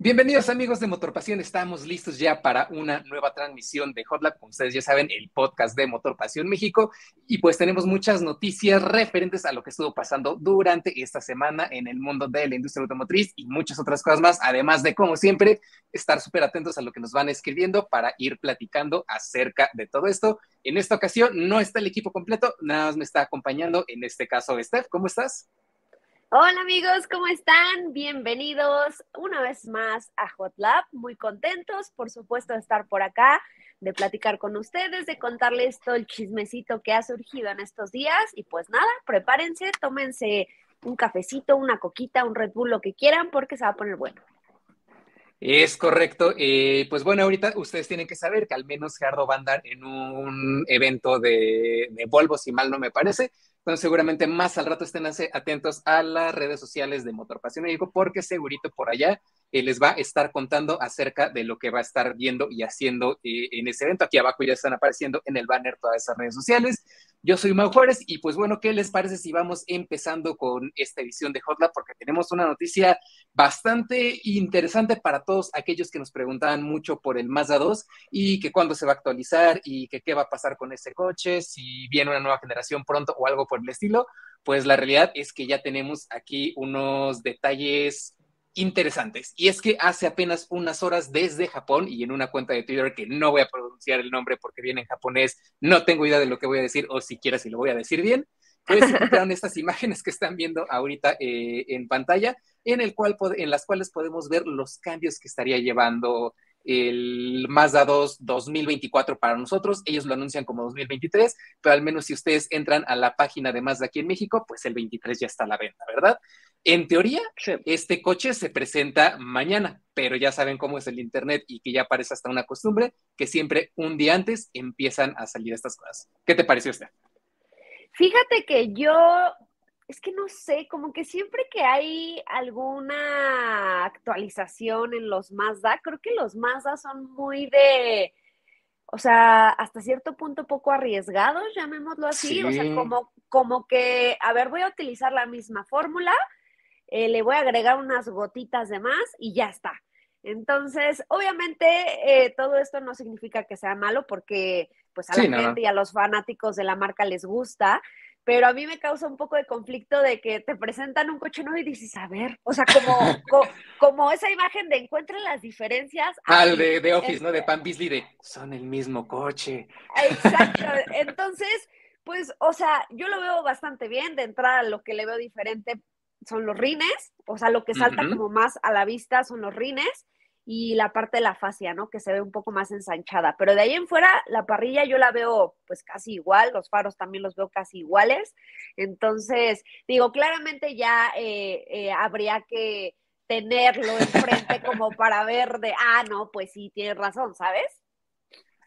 Bienvenidos amigos de Motor Pasión, estamos listos ya para una nueva transmisión de Hotlab, como ustedes ya saben, el podcast de Motor Pasión México, y pues tenemos muchas noticias referentes a lo que estuvo pasando durante esta semana en el mundo de la industria automotriz y muchas otras cosas más, además de, como siempre, estar súper atentos a lo que nos van escribiendo para ir platicando acerca de todo esto. En esta ocasión no está el equipo completo, nada más me está acompañando, en este caso, Steph, ¿cómo estás? Hola amigos, ¿cómo están? Bienvenidos una vez más a Hot Lab. Muy contentos, por supuesto, de estar por acá, de platicar con ustedes, de contarles todo el chismecito que ha surgido en estos días. Y pues nada, prepárense, tómense un cafecito, una coquita, un Red Bull, lo que quieran, porque se va a poner bueno. Es correcto. Eh, pues bueno, ahorita ustedes tienen que saber que al menos Gerardo va a andar en un evento de, de Volvo, si mal no me parece. Entonces, seguramente más al rato estén atentos a las redes sociales de Motor Pasión México, porque segurito por allá eh, les va a estar contando acerca de lo que va a estar viendo y haciendo eh, en ese evento. Aquí abajo ya están apareciendo en el banner todas esas redes sociales. Yo soy Mau Juárez y pues bueno, ¿qué les parece si vamos empezando con esta edición de Hotlab? Porque tenemos una noticia bastante interesante para todos aquellos que nos preguntaban mucho por el Mazda 2 y que cuándo se va a actualizar y que qué va a pasar con ese coche, si viene una nueva generación pronto o algo por el estilo. Pues la realidad es que ya tenemos aquí unos detalles interesantes. Y es que hace apenas unas horas desde Japón y en una cuenta de Twitter que no voy a pronunciar el nombre porque viene en japonés, no tengo idea de lo que voy a decir o siquiera si lo voy a decir bien, pues encontraron estas imágenes que están viendo ahorita eh, en pantalla, en, el cual, en las cuales podemos ver los cambios que estaría llevando el Mazda 2 2024 para nosotros. Ellos lo anuncian como 2023, pero al menos si ustedes entran a la página de Mazda aquí en México, pues el 23 ya está a la venta, ¿verdad? En teoría, este coche se presenta mañana, pero ya saben cómo es el Internet y que ya parece hasta una costumbre que siempre un día antes empiezan a salir estas cosas. ¿Qué te pareció usted? Fíjate que yo es que no sé, como que siempre que hay alguna actualización en los Mazda, creo que los Mazda son muy de, o sea, hasta cierto punto poco arriesgados, llamémoslo así, o sea, como, como que, a ver, voy a utilizar la misma fórmula, eh, le voy a agregar unas gotitas de más y ya está. Entonces, obviamente, eh, todo esto no significa que sea malo porque pues a la gente y a los fanáticos de la marca les gusta, pero a mí me causa un poco de conflicto de que te presentan un coche nuevo y dices, a ver, o sea, como, como, esa imagen de encuentren las diferencias. Al de, de Office, ¿no? De Pan Beasley, de son el mismo coche. Exacto. Entonces, pues, o sea, yo lo veo bastante bien. De entrada, lo que le veo diferente son los rines, o sea, lo que salta como más a la vista son los rines y la parte de la fascia, ¿no? Que se ve un poco más ensanchada. Pero de ahí en fuera, la parrilla yo la veo pues casi igual, los faros también los veo casi iguales. Entonces, digo, claramente ya eh, eh, habría que tenerlo enfrente como para ver de, ah, no, pues sí, tienes razón, ¿sabes?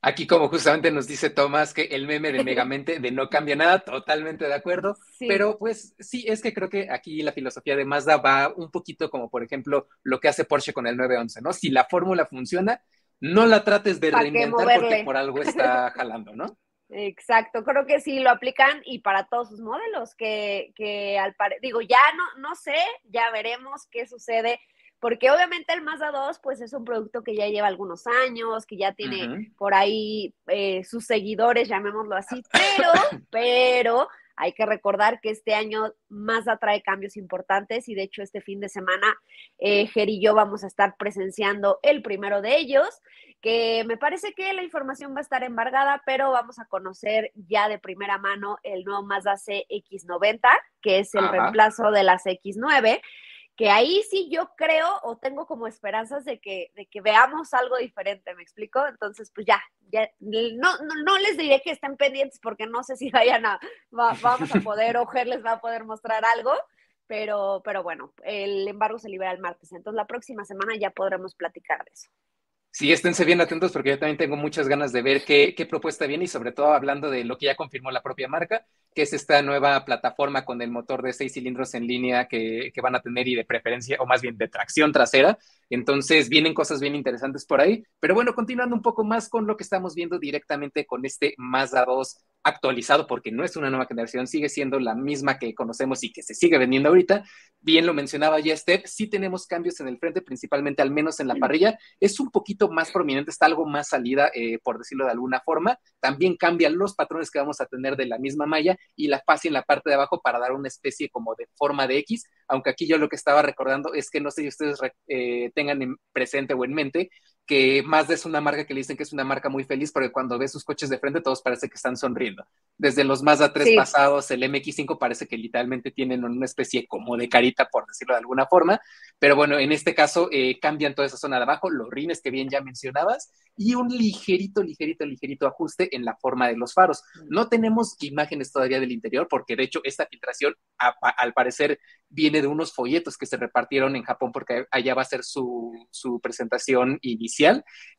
Aquí como justamente nos dice Tomás que el meme de Megamente de no cambia nada, totalmente de acuerdo, pero pues sí, es que creo que aquí la filosofía de Mazda va un poquito como por ejemplo lo que hace Porsche con el 911, ¿no? Si la fórmula funciona, no la trates de reinventar porque por algo está jalando, ¿no? Exacto, creo que sí lo aplican y para todos sus modelos, que, que al parecer, digo, ya no, no sé, ya veremos qué sucede porque obviamente el Mazda 2 pues es un producto que ya lleva algunos años, que ya tiene por ahí eh, sus seguidores, llamémoslo así, pero, pero hay que recordar que este año Mazda trae cambios importantes y de hecho este fin de semana eh, Ger y yo vamos a estar presenciando el primero de ellos, que me parece que la información va a estar embargada, pero vamos a conocer ya de primera mano el nuevo Mazda CX90, que es el reemplazo de las X9 que ahí sí yo creo o tengo como esperanzas de que, de que veamos algo diferente, ¿me explico? Entonces, pues ya, ya no, no, les diré que estén pendientes porque no sé si vayan a, vamos a poder, o les va a poder mostrar algo, pero, pero bueno, el embargo se libera el martes, entonces la próxima semana ya podremos platicar de eso. Sí, esténse bien atentos porque yo también tengo muchas ganas de ver qué, qué, propuesta viene y sobre todo hablando de lo que ya confirmó la propia marca, que es esta nueva plataforma con el motor de seis cilindros en línea que, que van a tener y de preferencia, o más bien de tracción trasera. Entonces vienen cosas bien interesantes por ahí. Pero bueno, continuando un poco más con lo que estamos viendo directamente con este Mazda 2 actualizado porque no es una nueva generación, sigue siendo la misma que conocemos y que se sigue vendiendo ahorita. Bien lo mencionaba ya Steph, sí tenemos cambios en el frente, principalmente al menos en la parrilla. Es un poquito más prominente, está algo más salida, eh, por decirlo de alguna forma. También cambian los patrones que vamos a tener de la misma malla y la fase en la parte de abajo para dar una especie como de forma de X, aunque aquí yo lo que estaba recordando es que no sé si ustedes eh, tengan en presente o en mente que Mazda es una marca que le dicen que es una marca muy feliz porque cuando ves sus coches de frente todos parece que están sonriendo. Desde los Mazda 3 pasados, el MX5 parece que literalmente tienen una especie como de carita, por decirlo de alguna forma, pero bueno, en este caso eh, cambian toda esa zona de abajo, los rines que bien ya mencionabas, y un ligerito, ligerito, ligerito ajuste en la forma de los faros. No tenemos imágenes todavía del interior porque de hecho esta filtración al parecer viene de unos folletos que se repartieron en Japón porque allá va a ser su, su presentación inicial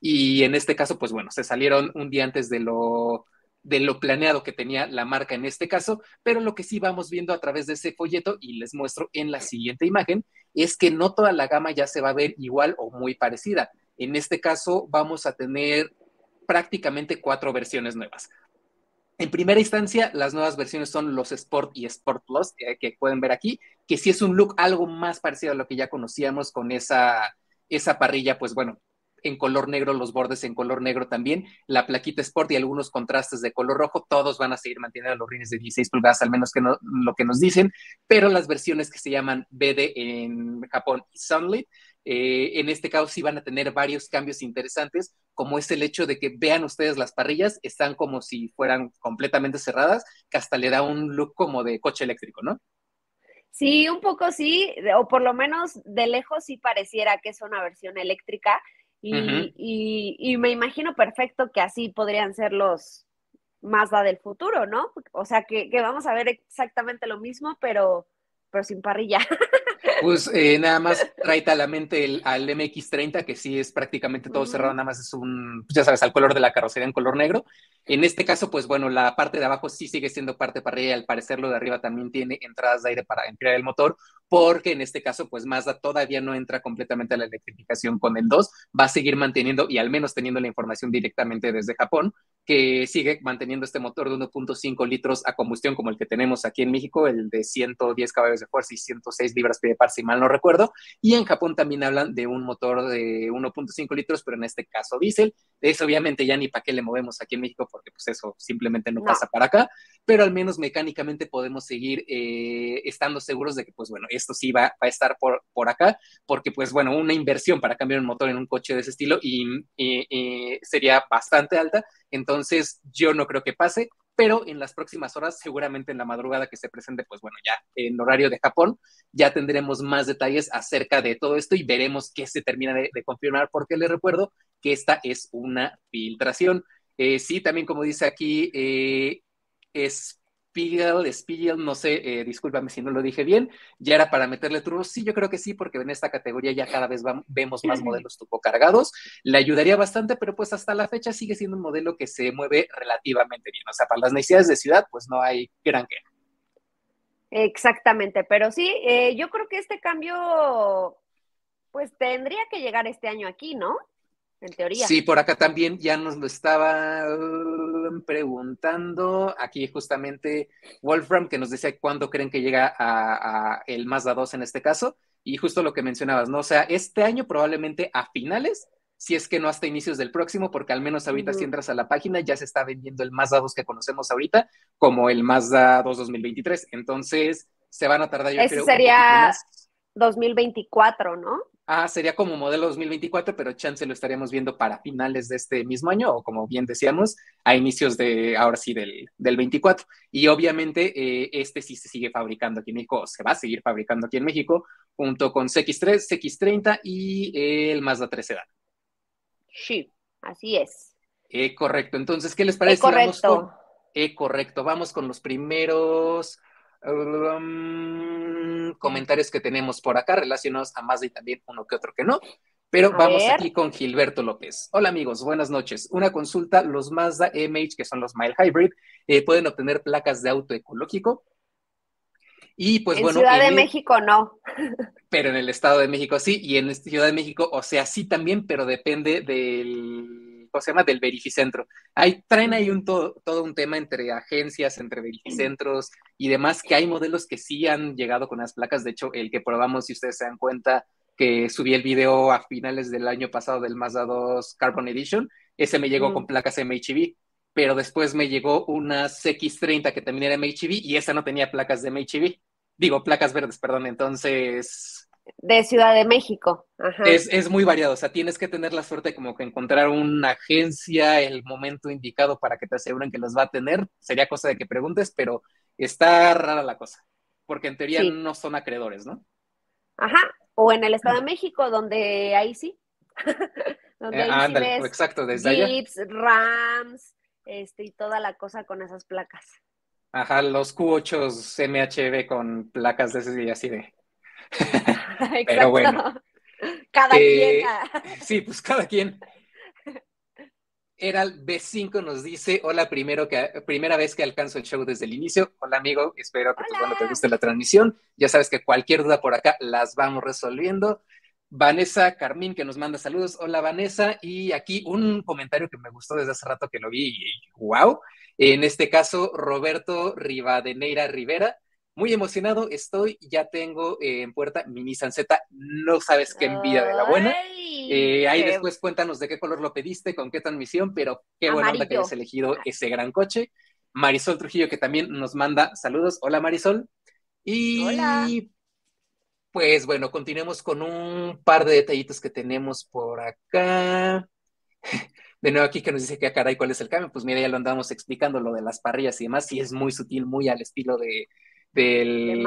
y en este caso, pues bueno, se salieron un día antes de lo de lo planeado que tenía la marca en este caso, pero lo que sí vamos viendo a través de ese folleto y les muestro en la siguiente imagen es que no toda la gama ya se va a ver igual o muy parecida. En este caso vamos a tener prácticamente cuatro versiones nuevas. En primera instancia, las nuevas versiones son los Sport y Sport Plus, eh, que pueden ver aquí, que sí es un look algo más parecido a lo que ya conocíamos con esa, esa parrilla, pues bueno, en color negro, los bordes en color negro también, la plaquita Sport y algunos contrastes de color rojo, todos van a seguir manteniendo los rines de 16 pulgadas, al menos que no, lo que nos dicen, pero las versiones que se llaman BD en Japón y Sunlit, eh, en este caso sí van a tener varios cambios interesantes, como es el hecho de que vean ustedes las parrillas, están como si fueran completamente cerradas, que hasta le da un look como de coche eléctrico, ¿no? Sí, un poco sí, o por lo menos de lejos sí pareciera que es una versión eléctrica. Y, me imagino perfecto que así podrían ser los Mazda del futuro, ¿no? O sea, que, que vamos a ver exactamente lo mismo, pero, pero sin parrilla. Pues eh, nada más trae a la mente el, al MX30, que sí es prácticamente todo cerrado, nada más es un, pues ya sabes, al color de la carrocería en color negro. En este caso, pues bueno, la parte de abajo sí sigue siendo parte parrilla y al parecer lo de arriba también tiene entradas de aire para enfriar el motor, porque en este caso, pues Mazda todavía no entra completamente a la electrificación con el 2, va a seguir manteniendo y al menos teniendo la información directamente desde Japón, que sigue manteniendo este motor de 1.5 litros a combustión como el que tenemos aquí en México, el de 110 caballos de fuerza y 106 libras pie de par, si mal no recuerdo. Y en Japón también hablan de un motor de 1.5 litros, pero en este caso diésel. Eso obviamente ya ni para qué le movemos aquí en México, porque pues eso simplemente no, pasa para acá, pero al menos mecánicamente podemos seguir eh, estando seguros de que pues bueno, esto sí va, a estar por, por acá, porque pues bueno, una inversión para cambiar un motor en un coche de ese estilo y sería bastante alta entonces, yo no creo que pase, pero en las próximas horas, seguramente en la madrugada que se presente, pues bueno, ya en horario de Japón, ya tendremos más detalles acerca de todo esto y veremos qué se termina de, confirmar, porque les recuerdo que esta es una filtración. Eh, sí, también como dice aquí, eh, es Spiegel, Spiegel, no sé, eh, discúlpame si no lo dije bien, ya era para meterle turbo. Sí, yo creo que sí, porque en esta categoría ya cada vez vemos más modelos turbo cargados. Le ayudaría bastante, pero pues hasta la fecha sigue siendo un modelo que se mueve relativamente bien. O sea, para las necesidades de ciudad, pues no hay gran queja. Exactamente, pero sí, eh, yo creo que este cambio, pues tendría que llegar este año aquí, ¿no? En teoría. Sí, por acá también ya nos lo estaba preguntando aquí justamente Wolfram, que nos decía cuándo creen que llega a, el Mazda 2 en este caso, y justo lo que mencionabas, ¿no? O sea, este año probablemente a finales, si es que no hasta inicios del próximo, porque al menos ahorita si entras a la página ya se está vendiendo el Mazda 2 que conocemos ahorita como el Mazda 2 2023, entonces se van a tardar yo creo sería 2024, ¿no? Ah, sería como modelo 2024, pero chance lo estaríamos viendo para finales de este mismo año o como bien decíamos, a inicios de, ahora sí, del, del 24. Y obviamente eh, este sí se sigue fabricando aquí en México, se va a seguir fabricando aquí en México, junto con CX3, CX30 y el Mazda 3 Sedan. Sí, así es. Eh, correcto, entonces, ¿qué les parece? correcto. eh, correcto, vamos con los primeros Um, comentarios que tenemos por acá relacionados a Mazda y también uno que otro que no. Pero vamos aquí con Gilberto López. Hola amigos, buenas noches. Una consulta, los Mazda MH, que son los Mile Hybrid, eh, pueden obtener placas de auto ecológico. Y pues en bueno. Ciudad de México no. Pero en el Estado de México sí, y en Ciudad de México, o sea, sí también, pero depende del ¿cómo se llama? Del verificentro. Ahí traen ahí un todo, todo un tema entre agencias, entre verificentros y demás, que hay modelos que sí han llegado con las placas. De hecho, el que probamos, si ustedes se dan cuenta, que subí el video a finales del año pasado del Mazda 2 Carbon Edition, ese me llegó con placas MHV, pero después me llegó una X30 que también era MHV y esa no tenía placas de MHV. Digo, placas verdes, perdón. Entonces, de Ciudad de México. Es, muy variado, o sea, tienes que tener la suerte como que encontrar una agencia, el momento indicado para que te aseguren que los va a tener. Sería cosa de que preguntes, pero está rara la cosa, porque en teoría no son acreedores, ¿no? Ajá, o en el Estado de México, donde ahí sí. donde eh, exacto, desde Jeeps, Rams, este, y toda la cosa con esas placas. Ajá, los Q8 MHB con placas de ese y así de Pero bueno. Cada eh, quien. Sí, pues cada quien. Era el B5 nos dice, hola, primero que, primera vez que alcanzo el show desde el inicio. Hola, amigo, espero que te guste la transmisión. Ya sabes que cualquier duda por acá las vamos resolviendo. Vanessa Carmín, que nos manda saludos. Hola, Vanessa. Y aquí un comentario que me gustó desde hace rato que lo vi y wow. En este caso, Roberto Rivadeneira Rivera muy emocionado estoy, ya tengo eh, en puerta mi Nissan Z, no sabes qué envidia de la buena. Eh, ahí después cuéntanos de qué color lo pediste, con qué transmisión, pero qué buena onda que hayas elegido ese gran coche. Marisol Trujillo, que también nos manda saludos. Hola Marisol. Y pues bueno, continuemos con un par de detallitos que tenemos por acá. De nuevo aquí que nos dice que ah, caray, ¿cuál es el cambio? Pues mira, ya lo andamos explicando, lo de las parrillas y demás, y es muy sutil, muy al estilo de, del,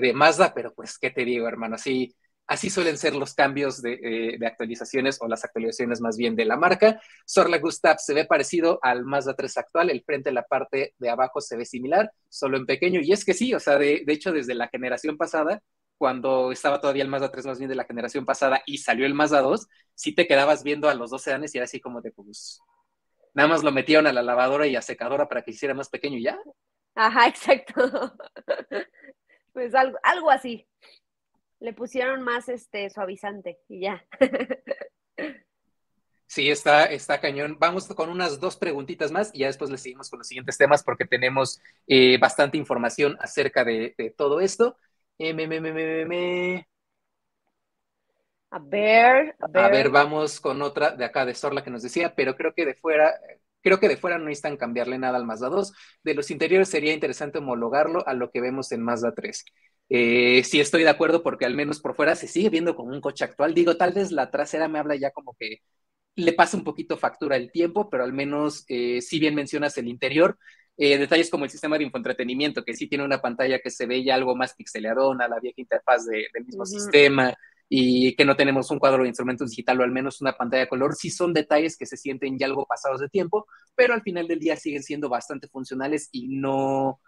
de, Mazda. pero pues, ¿qué te digo, hermano? Así, así suelen ser los cambios de, eh, de, actualizaciones o las actualizaciones más bien de la marca. Sorla Gustav se ve parecido al Mazda 3 actual, el frente, la parte de abajo se ve similar, solo en pequeño, y es que sí, o sea, de, de hecho, desde la generación pasada, cuando estaba todavía el Mazda 3 más bien de la generación pasada y salió el Mazda 2, sí te quedabas viendo a los dos sedanes y era así como de, pues, nada más lo metieron a la lavadora y a secadora para que hiciera más pequeño y ya. Ajá, exacto. Pues algo, algo así. Le pusieron más este suavizante y ya. Sí, está, está cañón. Vamos con unas dos preguntitas más y ya después le seguimos con los siguientes temas porque tenemos eh, bastante información acerca de, todo esto. Eh, a ver, a ver. A ver, vamos con otra de acá de Sorla que nos decía, pero creo que de fuera, Creo que de fuera no necesitan cambiarle nada al Mazda 2. De los interiores sería interesante homologarlo a lo que vemos en Mazda 3. Eh, sí estoy de acuerdo porque al menos por fuera se sigue viendo como un coche actual. Digo, tal vez la trasera me habla ya como que le pasa un poquito factura el tiempo, pero al menos eh, si bien mencionas el interior, eh, detalles como el sistema de infoentretenimiento, que sí tiene una pantalla que se ve ya algo más pixeleadona, la vieja interfaz del mismo sistema, y que no tenemos un cuadro de instrumentos digital o al menos una pantalla de color, sí son detalles que se sienten ya algo pasados de tiempo, pero al final del día siguen siendo bastante funcionales y no,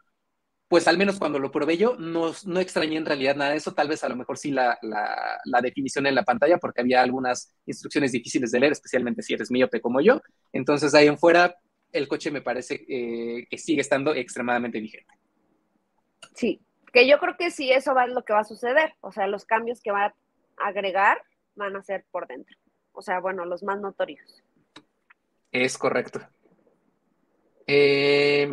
pues al menos cuando lo probé yo, no, no extrañé en realidad nada de eso, tal vez a lo mejor sí la, la, definición en la pantalla, porque había algunas instrucciones difíciles de leer, especialmente si eres miope como yo, entonces ahí en fuera el coche me parece eh, que sigue estando extremadamente vigente. Sí, que yo creo que sí, eso va lo que va a suceder, o sea, los cambios que va agregar van a ser por dentro. O sea, bueno, los más notorios. Es correcto. Eh,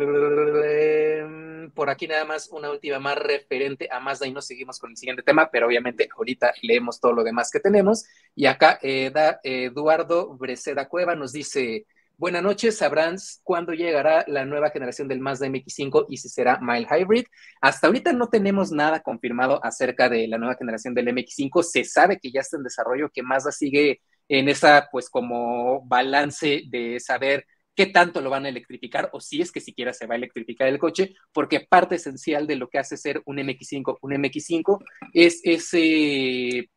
por aquí nada más una última más referente a Mazda y nos seguimos con el siguiente tema, pero obviamente ahorita leemos todo lo demás que tenemos. Y acá eh, Eduardo Breceda Cueva nos dice, Buenas noches, sabrán cuándo llegará la nueva generación del Mazda MX5 y si será mild hybrid. Hasta ahorita no tenemos nada confirmado acerca de la nueva generación del MX5. Se sabe que ya está en desarrollo, que Mazda sigue en esa, pues, como balance de saber qué tanto lo van a electrificar o si es que siquiera se va a electrificar el coche, porque parte esencial de lo que hace ser un MX5 un MX5 es ese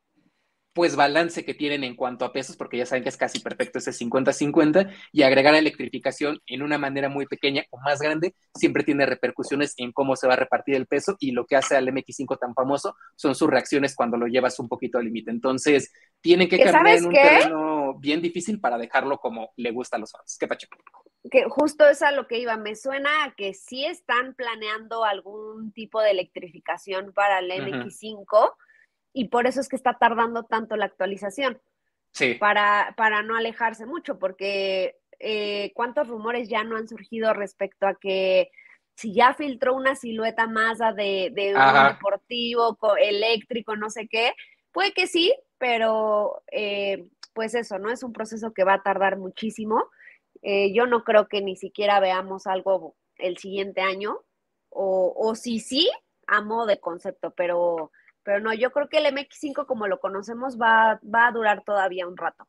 pues balance que tienen en cuanto a pesos, porque ya saben que es casi perfecto ese 50-50, y agregar electrificación en una manera muy pequeña o más grande siempre tiene repercusiones en cómo se va a repartir el peso y lo que hace al MX5 tan famoso son sus reacciones cuando lo llevas un poquito al límite. Entonces, tienen que cambiar en un terreno bien difícil para dejarlo como le gusta a los fans. ¿Qué pacho? Que justo es a lo que iba. Me suena a que sí están planeando algún tipo de electrificación para el MX5 y por eso es que está tardando tanto la actualización. Sí. Para, para no alejarse mucho, porque eh, cuántos rumores ya no han surgido respecto a que si ya filtró una silueta Mazda de, de un deportivo eléctrico, no sé qué, puede que sí, pero eh, pues eso, ¿no? Es un proceso que va a tardar muchísimo. Eh, yo no creo que ni siquiera veamos algo el siguiente año, o, o sí, sí, a modo de concepto, pero, pero no, yo creo que el MX5 como lo conocemos va, va a durar todavía un rato.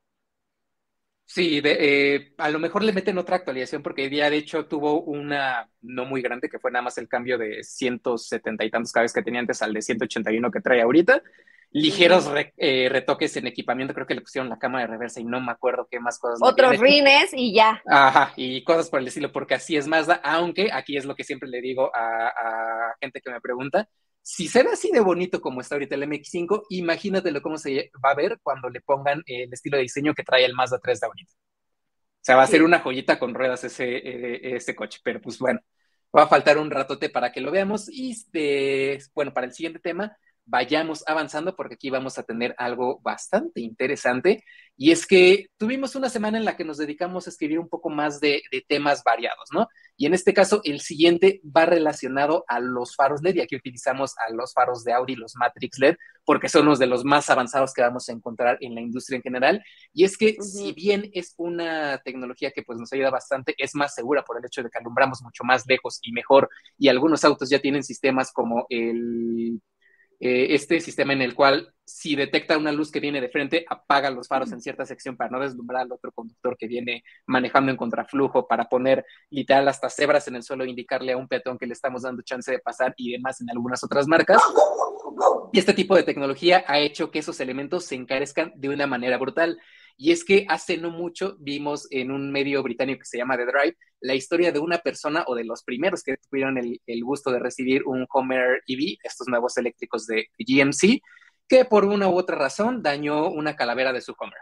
Sí, eh, a lo mejor le meten otra actualización porque día de hecho tuvo una no muy grande que fue nada más el cambio de 170 y tantos cables que tenía antes al de 181 que trae ahorita. Ligeros eh, retoques en equipamiento, creo que le pusieron la cámara de reversa y no me acuerdo qué más cosas. Otros rines y ya. Ajá, y cosas por el estilo, porque así es Mazda, aunque aquí es lo que siempre le digo a, a gente que me pregunta, si será así de bonito como está ahorita el MX5, imagínatelo cómo se va a ver cuando le pongan el estilo de diseño que trae el Mazda 3 de ahorita. O sea, va a ser una joyita con ruedas ese, eh, ese coche, pero pues bueno, va a faltar un ratote para que lo veamos. Y este, bueno, para el siguiente tema, vayamos avanzando porque aquí vamos a tener algo bastante interesante y es que tuvimos una semana en la que nos dedicamos a escribir un poco más de, temas variados, ¿no? Y en este caso el siguiente va relacionado a los faros LED y aquí utilizamos a los faros de Audi, los Matrix LED, porque son unos de los más avanzados que vamos a encontrar en la industria en general. Y es que si bien es una tecnología que pues nos ayuda bastante, es más segura por el hecho de que alumbramos mucho más lejos y mejor y algunos autos ya tienen sistemas como el eh, este sistema en el cual si detecta una luz que viene de frente, apaga los faros en cierta sección para no deslumbrar al otro conductor que viene manejando en contraflujo, para poner literal hasta cebras en el suelo, indicarle a un peatón que le estamos dando chance de pasar y demás en algunas otras marcas. Y este tipo de tecnología ha hecho que esos elementos se encarezcan de una manera brutal. Y es que hace no mucho vimos en un medio británico que se llama The Drive la historia de una persona o de los primeros que tuvieron el, gusto de recibir un Homer EV, estos nuevos eléctricos de GMC, que por una u otra razón dañó una calavera de su Homer.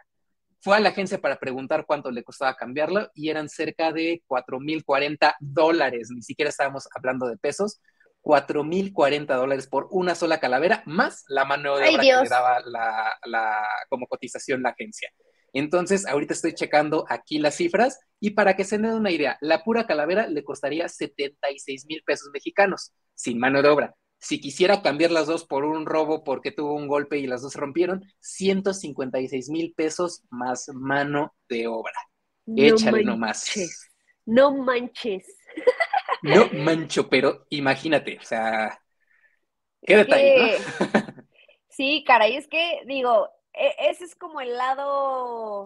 Fue a la agencia para preguntar cuánto le costaba cambiarlo y eran cerca de 4.040 dólares, ni siquiera estábamos hablando de pesos, 4.040 dólares por una sola calavera, más la mano de obra que le daba la, como cotización la agencia. Entonces, ahorita estoy checando aquí las cifras y para que se den una idea, la pura calavera le costaría 76 mil pesos mexicanos, sin mano de obra. Si quisiera cambiar las dos por un robo porque tuvo un golpe y las dos se rompieron, 156 mil pesos más mano de obra. Échale nomás. No manches. No mancho, pero imagínate, o sea, qué detalle, Sí, caray, es que digo, ese es como el lado,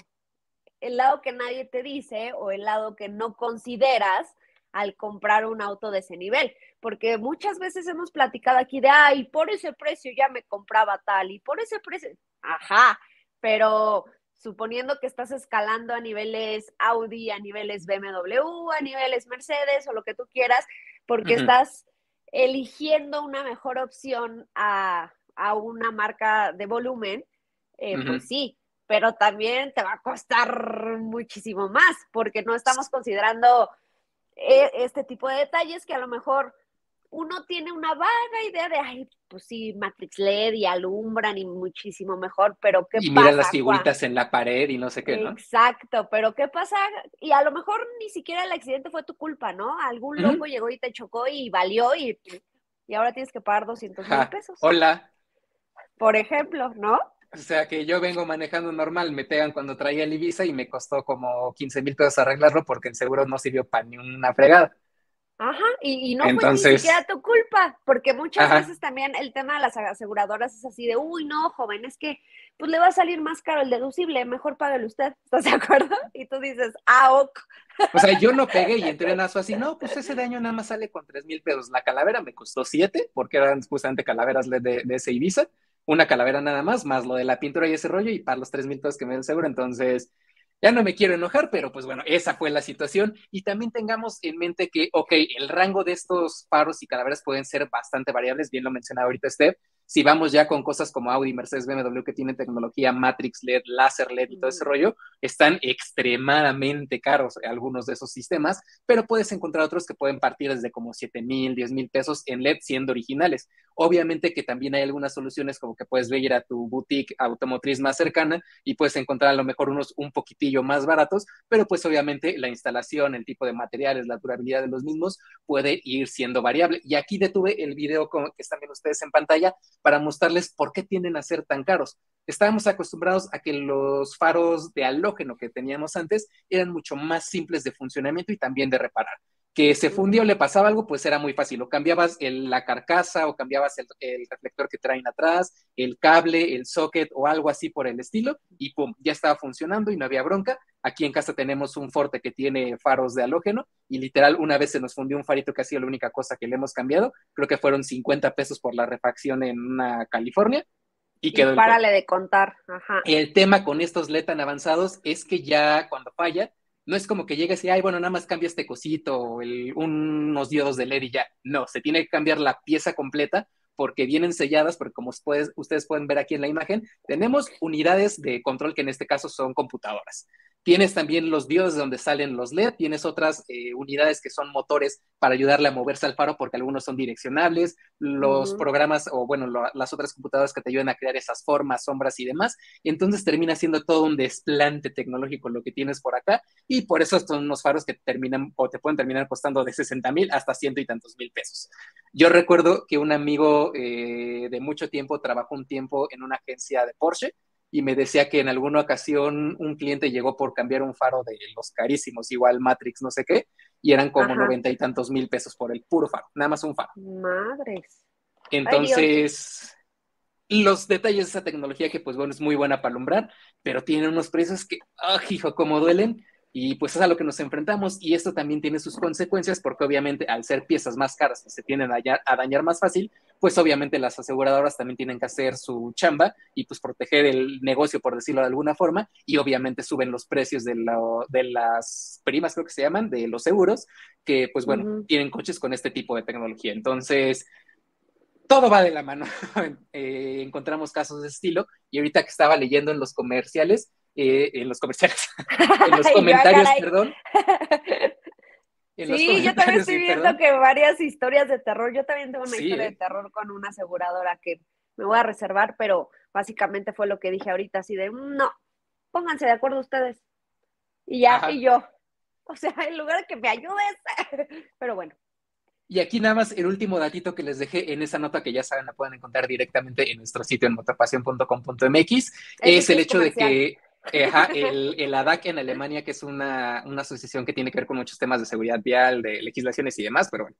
el lado que nadie te dice o el lado que no consideras al comprar un auto de ese nivel, porque muchas veces hemos platicado aquí de, ay, por ese precio ya me compraba tal y por ese precio, ajá, pero suponiendo que estás escalando a niveles Audi, a niveles BMW, a niveles Mercedes o lo que tú quieras, porque estás eligiendo una mejor opción a, a una marca de volumen, eh, pues sí, pero también te va a costar muchísimo más porque no estamos considerando eh, este tipo de detalles que a lo mejor uno tiene una vaga idea de, ay, pues sí, Matrix LED y alumbran y muchísimo mejor, pero ¿qué pasa? Y mira las figuritas en la pared y no sé qué, ¿no? Exacto, pero ¿qué pasa? Y a lo mejor ni siquiera el accidente fue tu culpa, ¿no? Algún loco llegó y te chocó y valió y, y ahora tienes que pagar 200 mil pesos. Hola. Por ejemplo, ¿no? O sea que yo vengo manejando normal, me pegan cuando traía el Ibiza y me costó como 15 mil pesos arreglarlo porque el seguro no sirvió para ni una fregada. Ajá, y, no fue ni siquiera tu culpa, porque muchas veces también el tema de las aseguradoras es así de, uy, no, joven, es que pues le va a salir más caro el deducible, mejor págale usted, ¿estás de acuerdo? Y tú dices, ah, ok. O sea, yo no pegué y entré en aso así, no, pues ese daño nada más sale con 3 mil pesos. La calavera me costó 7, porque eran justamente calaveras de, de ese Ibiza, una calavera nada más, más lo de la pintura y ese rollo, y para los tres mil pesos que me den seguro. Entonces, ya no me quiero enojar, pero pues bueno, esa fue la situación. Y también tengamos en mente que, ok, el rango de estos faros y calaveras pueden ser bastante variables, bien lo mencionaba ahorita Steph, si vamos ya con cosas como Audi, Mercedes, BMW que tienen tecnología Matrix LED, láser LED y todo ese rollo, están extremadamente caros algunos de esos sistemas, pero puedes encontrar otros que pueden partir desde como 7 mil, 10 mil pesos en LED siendo originales. Obviamente que también hay algunas soluciones como que puedes ir a tu boutique automotriz más cercana y puedes encontrar a lo mejor unos un poquitillo más baratos, pero pues obviamente la instalación, el tipo de materiales, la durabilidad de los mismos puede ir siendo variable. Y aquí detuve el video que están viendo ustedes en pantalla para mostrarles por qué tienden a ser tan caros. Estábamos acostumbrados a que los faros de halógeno que teníamos antes eran mucho más simples de funcionamiento y también de reparar que se fundió, le pasaba algo, pues era muy fácil. O cambiabas la carcasa o cambiabas el, reflector que traen atrás, el cable, el socket o algo así por el estilo y pum, ya estaba funcionando y no había bronca. Aquí en casa tenemos un Forte que tiene faros de halógeno y literal una vez se nos fundió un farito que ha sido la única cosa que le hemos cambiado. Creo que fueron 50 pesos por la refacción en una California. Y, quedó y párale de contar. Ajá. El tema con estos LED tan avanzados es que ya cuando falla, no es como que llegues y, ay, bueno, nada más cambia este cosito, o unos diodos de LED y ya. No, se tiene que cambiar la pieza completa porque vienen selladas, porque como ustedes pueden ver aquí en la imagen, tenemos unidades de control que en este caso son computadoras. Tienes también los diodos de donde salen los LED, tienes otras eh, unidades que son motores para ayudarle a moverse al faro porque algunos son direccionables, los programas o bueno, las otras computadoras que te ayudan a crear esas formas, sombras y demás. Y entonces termina siendo todo un desplante tecnológico lo que tienes por acá y por eso son unos faros que terminan o te pueden terminar costando de 60 mil hasta ciento y tantos mil pesos. Yo recuerdo que un amigo eh, de mucho tiempo trabajó un tiempo en una agencia de Porsche y me decía que en alguna ocasión un cliente llegó por cambiar un faro de los carísimos, igual Matrix, no sé qué, y eran como noventa y tantos mil pesos por el puro faro, nada más un faro. Madres. Entonces, los detalles de esa tecnología que pues bueno, es muy buena para alumbrar, pero tiene unos precios que, ¡ah, hijo, como duelen! Y pues es a lo que nos enfrentamos y esto también tiene sus consecuencias porque obviamente al ser piezas más caras que se tienen a dañar, a dañar más fácil, pues obviamente las aseguradoras también tienen que hacer su chamba y pues proteger el negocio, por decirlo de alguna forma, y obviamente suben los precios de, de las primas, creo que se llaman, de los seguros, que pues bueno, tienen coches con este tipo de tecnología. Entonces, todo va de la mano. Eh, encontramos casos de estilo y ahorita que estaba leyendo en los comerciales, eh, en los comerciales, en los comentarios, perdón. sí, yo también estoy viendo que varias historias de terror, yo también tengo una historia de ¿eh? terror con una aseguradora que me voy a reservar, pero básicamente fue lo que dije ahorita, así de, no, pónganse de acuerdo ustedes. Y ya, y yo, o sea, en lugar de que me ayudes, pero bueno. Y aquí nada más el último datito que les dejé en esa nota que ya saben la pueden encontrar directamente en nuestro sitio en motorpasión.com.mx es el hecho de que el, el, ADAC en Alemania, que es una, asociación que tiene que ver con muchos temas de seguridad vial, de legislaciones y demás, pero bueno,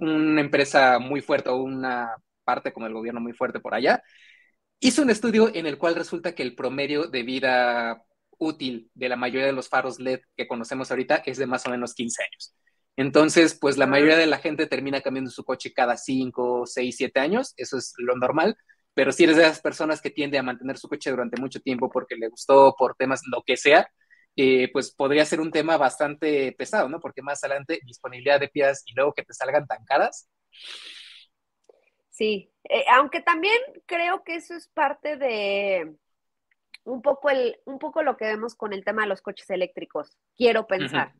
una empresa muy fuerte o una parte como el gobierno muy fuerte por allá, hizo un estudio en el cual resulta que el promedio de vida útil de la mayoría de los faros LED que conocemos ahorita es de más o menos 15 años. Entonces, pues la mayoría de la gente termina cambiando su coche cada 5, 6, 7 años, eso es lo normal, pero si eres de esas personas que tiende a mantener su coche durante mucho tiempo porque le gustó, por temas, lo que sea, eh, pues podría ser un tema bastante pesado, ¿no? Porque más adelante disponibilidad de piezas y luego que te salgan tan caras. Sí, eh, aunque también creo que eso es parte de un poco, el, un poco lo que vemos con el tema de los coches eléctricos, quiero pensar.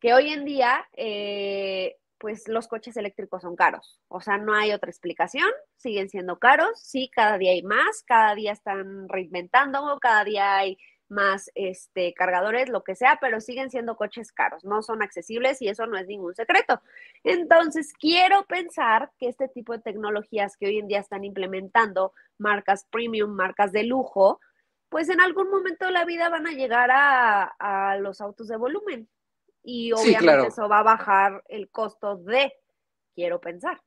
Que hoy en día eh, pues los coches eléctricos son caros. O sea, no hay otra explicación, siguen siendo caros, sí, cada día hay más, cada día están reinventando, cada día hay más este, cargadores, lo que sea, pero siguen siendo coches caros, no son accesibles y eso no es ningún secreto. Entonces, quiero pensar que este tipo de tecnologías que hoy en día están implementando marcas premium, marcas de lujo, pues en algún momento de la vida van a llegar a, a los autos de volumen y obviamente eso va a bajar el costo de, quiero pensar.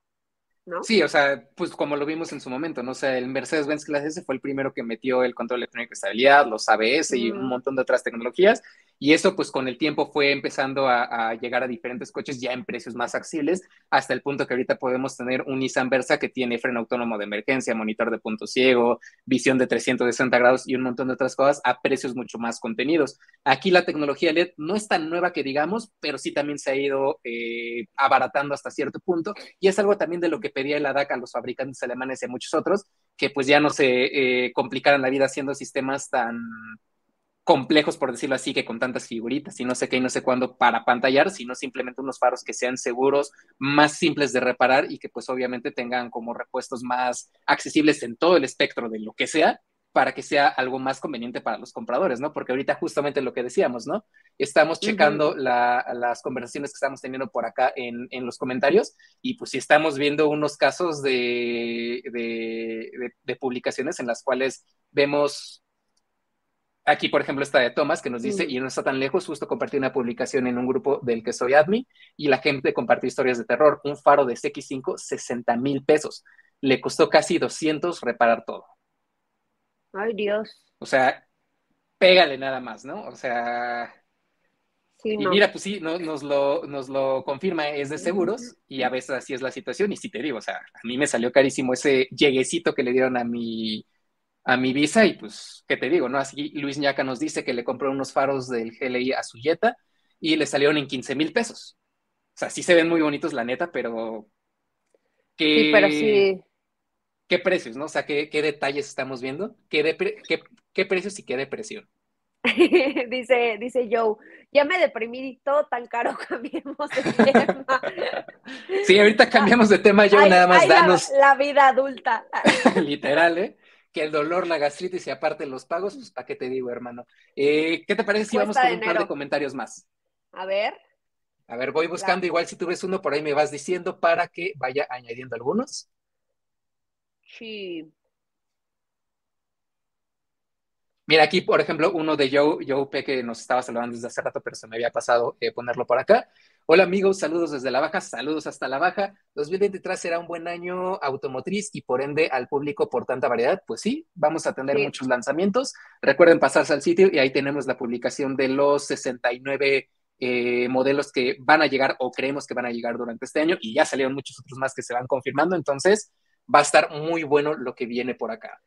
¿No? Sí, o sea, pues como lo vimos en su momento, ¿no? O sea, el Mercedes-Benz Clase S fue el primero que metió el control electrónico de estabilidad, los ABS y un montón de otras tecnologías. Y eso, pues con el tiempo fue empezando a, llegar a diferentes coches ya en precios más accesibles, hasta el punto que ahorita podemos tener un Nissan Versa que tiene freno autónomo de emergencia, monitor de punto ciego, visión de 360 grados y un montón de otras cosas a precios mucho más contenidos. Aquí la tecnología LED no es tan nueva que digamos, pero sí también se ha ido eh, abaratando hasta cierto punto. Y es algo también de lo que pedía el ADAC a los fabricantes alemanes y a muchos otros, que pues ya no se eh, complicaran la vida haciendo sistemas tan complejos, por decirlo así, que con tantas figuritas y no sé qué y no sé cuándo para pantallar, sino simplemente unos faros que sean seguros, más simples de reparar y que pues obviamente tengan como repuestos más accesibles en todo el espectro de lo que sea para que sea algo más conveniente para los compradores, ¿no? Porque ahorita justamente lo que decíamos, ¿no? Estamos checando las conversaciones que estamos teniendo por acá en, los comentarios y pues si estamos viendo unos casos de, de publicaciones en las cuales vemos Aquí, por ejemplo, está de Thomas que nos dice, y no está tan lejos, justo compartí una publicación en un grupo del que soy admin y la gente compartió historias de terror. Un faro de CX5, 60 mil pesos. Le costó casi 200 reparar todo. Ay, Dios. O sea, pégale nada más, ¿no? O sea... y mira, pues sí, nos, lo, nos lo confirma, es de seguros y a veces así es la situación. Y si te digo, o sea, a mí me salió carísimo ese lleguecito que le dieron a mi a mi visa y pues, ¿qué te digo? no Así Luis Ñaca nos dice que le compró unos faros del GLI a su Jetta y le salieron en 15 mil pesos. O sea, sí se ven muy bonitos, la neta, pero... ¿qué, sí, pero sí. ¿Qué precios, no? O sea, ¿qué, detalles estamos viendo? ¿Qué, qué, precios y qué depresión? dice, dice Joe, ya me deprimí, todo tan caro, cambiemos de tema. sí, ahorita cambiamos de tema, Joe, nada más danos. la vida adulta. Literal, ¿eh? Que el dolor, la gastritis y aparte los pagos, pues ¿para qué te digo, hermano? Eh, ¿Qué te parece si vamos con un par de comentarios más? A ver. A ver, voy buscando, igual si tú ves uno por ahí me vas diciendo para que vaya añadiendo algunos. Sí. Mira, aquí, por ejemplo, uno de Joe, Joe P, que nos estaba saludando desde hace rato, pero se me había pasado eh, ponerlo por acá. Hola amigos, saludos desde la baja, saludos hasta la baja. 2023 será un buen año automotriz y por ende al público por tanta variedad. Pues sí, vamos a tener muchos lanzamientos. Recuerden pasarse al sitio y ahí tenemos la publicación de los 69 eh, modelos que van a llegar o creemos que van a llegar durante este año y ya salieron muchos otros más que se van confirmando. Entonces va a estar muy bueno lo que viene por acá.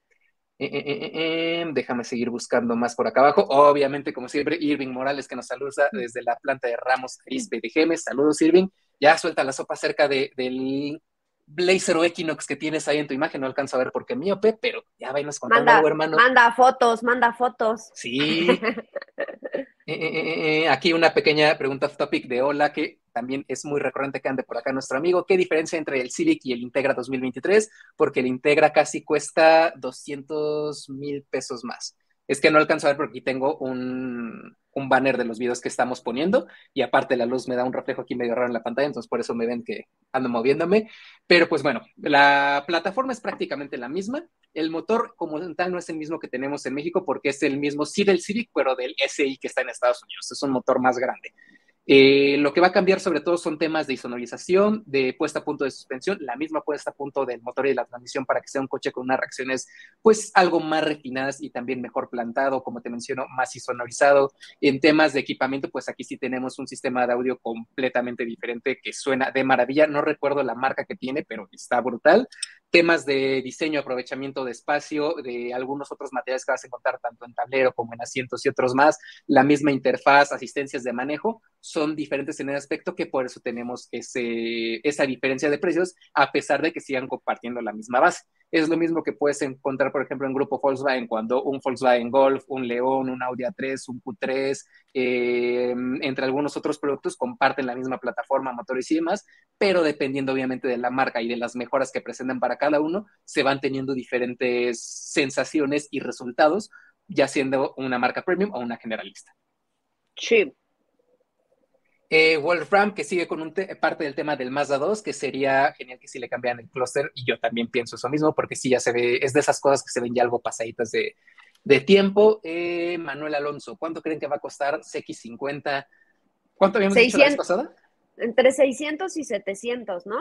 Eh, eh, eh, déjame seguir buscando más por acá abajo. Obviamente, como siempre, Irving Morales que nos saluda desde la planta de Ramos Arispe de Gemes. Saludos, Irving. Ya suelta la sopa cerca de, del Blazer o Equinox que tienes ahí en tu imagen. No alcanzo a ver porque miope, pero ya vayamos contando manda, algo, hermano. Manda fotos, manda fotos. Sí. aquí una pequeña pregunta off topic de Hola que también es muy recurrente que ande por acá nuestro amigo. ¿Qué diferencia entre el Civic y el Integra 2023? Porque el Integra casi cuesta 200 mil pesos más. Es que no alcanzo a ver porque aquí tengo un, un, banner de los videos que estamos poniendo y aparte la luz me da un reflejo aquí medio raro en la pantalla, entonces por eso me ven que ando moviéndome. Pero pues bueno, la plataforma es prácticamente la misma. El motor como tal no es el mismo que tenemos en México porque es el mismo sí del Civic, pero del SI que está en Estados Unidos. Es un motor más grande. Eh, lo que va a cambiar sobre todo son temas de isonorización, de puesta a punto de suspensión, la misma puesta a punto del motor y de la transmisión para que sea un coche con unas reacciones pues algo más refinadas y también mejor plantado, como te menciono, más isonorizado. En temas de equipamiento, pues aquí sí tenemos un sistema de audio completamente diferente que suena de maravilla. No recuerdo la marca que tiene, pero está brutal temas de diseño, aprovechamiento de espacio, de algunos otros materiales que vas a encontrar tanto en tablero como en asientos y otros más, la misma interfaz, asistencias de manejo, son diferentes en el aspecto que por eso tenemos ese, esa diferencia de precios, a pesar de que sigan compartiendo la misma base. Es lo mismo que puedes encontrar, por ejemplo, en grupo Volkswagen, cuando un Volkswagen Golf, un León, un Audi A3, un Q3, eh, entre algunos otros productos, comparten la misma plataforma, motores y demás, pero dependiendo obviamente de la marca y de las mejoras que presentan para cada uno, se van teniendo diferentes sensaciones y resultados, ya siendo una marca premium o una generalista. Sí, eh, Wolfram, que sigue con un parte del tema del Mazda 2, que sería genial que si le cambian el clúster, y yo también pienso eso mismo, porque sí ya se ve, es de esas cosas que se ven ya algo pasaditas de, tiempo. Eh, Manuel Alonso, ¿cuánto creen que va a costar CX50? ¿Cuánto habíamos dicho la vez pasada? Entre 600 y 700, ¿no?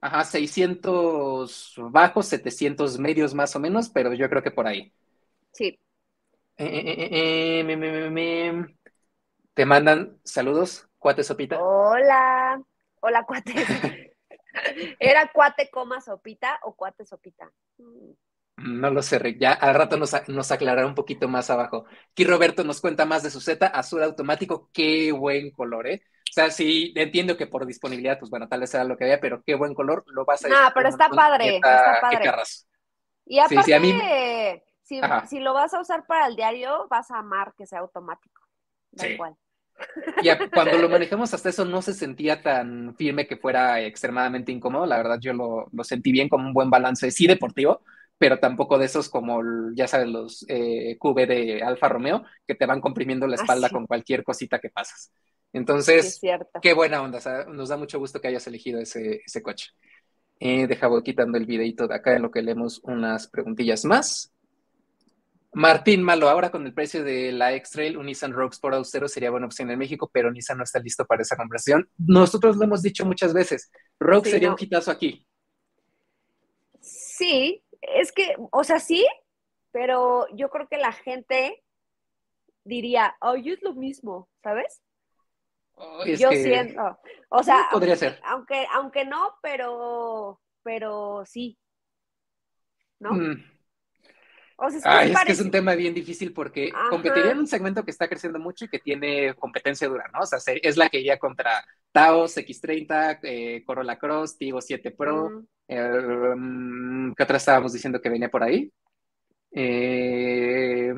Ajá, 600 bajos, 700 medios más o menos, pero yo creo que por ahí. Sí. Eh, eh, te mandan saludos. Cuate Sopita. Hola, hola Cuate. ¿Era Cuate coma Sopita o Cuate Sopita? No lo sé, Rick. Ya al rato nos, nos, aclarará un poquito más abajo. Aquí Roberto nos cuenta más de su Z, azul automático. Qué buen color, ¿eh? O sea, sí, entiendo que por disponibilidad, pues bueno, tal vez sea lo que había, pero qué buen color, lo vas a No, pero está padre, está padre. Y aparte, si, si, lo vas a usar para el diario, vas a amar que sea automático. Da igual. Y cuando lo manejamos hasta eso no se sentía tan firme que fuera extremadamente incómodo. La verdad, yo lo, lo sentí bien como un buen balance, sí deportivo, pero tampoco de esos como, ya sabes, los eh, QB de Alfa Romeo, que te van comprimiendo la ah, espalda con cualquier cosita que pasas. Entonces, qué buena onda. nos da mucho gusto que hayas elegido ese, ese coche. Eh, deja voy quitando el videito de acá en lo que leemos unas preguntillas más. Martín Malo, ahora con el precio de la X-Trail, un Nissan Rogue Sport Austero sería buena opción en México, pero Nissan no está listo para esa conversión. Nosotros lo hemos dicho muchas veces, Rogue sería un quitazo aquí. Sí, es que, o sea, sí, pero yo creo que la gente diría, oye, es lo mismo, ¿sabes? yo siento, o sea, podría ser. Aunque, aunque no, pero, pero sí, ¿no? Mm. O sea, es, que es un tema bien difícil porque competiría en un segmento que está creciendo mucho y que tiene competencia dura, ¿no? O sea, es la que iría contra Taos, X30, eh, Corolla Cross, Tigo 7 Pro. Mm, ¿Qué otra estábamos diciendo que venía por ahí? Eh,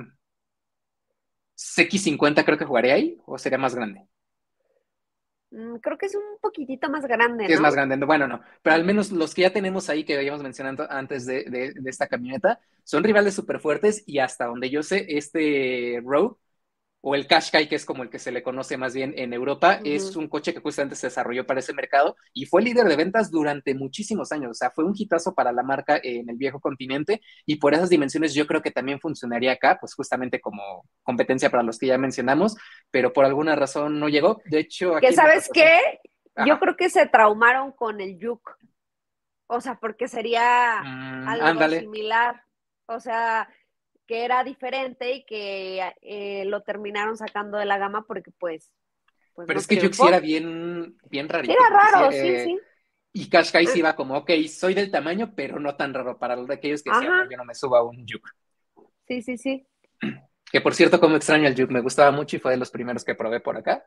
CX50 creo que jugaría ahí o sería más grande. Mm, creo que es un poquitito más grande. ¿no? es más grande, bueno, no, pero al menos los que ya tenemos ahí que habíamos mencionado antes de, esta camioneta son rivales súper fuertes y hasta donde yo sé, este Rogue o el Qashqai, que es como el que se le conoce más bien en Europa, es un coche que justamente se desarrolló para ese mercado y fue líder de ventas durante muchísimos años. O sea, fue un hitazo para la marca en el viejo continente y por esas dimensiones yo creo que también funcionaría acá, pues justamente como competencia para los que ya mencionamos, pero por alguna razón no llegó. De hecho, aquí. ¿Que sabes qué? Yo creo que se traumaron con el Yuk. O sea, porque sería mm, algo similar. O sea, que era diferente y que eh, lo terminaron sacando de la gama porque pues... pues Pero es que Yux era bien, bien rarito. Era raro, sí, eh, sí. Y iba como, ok, soy del tamaño, pero no tan raro para los de aquellos que decían, yo no me subo a un Yuk. Sí, sí, sí. Que por cierto, como extraño el Yuk, me gustaba mucho y fue de los primeros que probé por acá.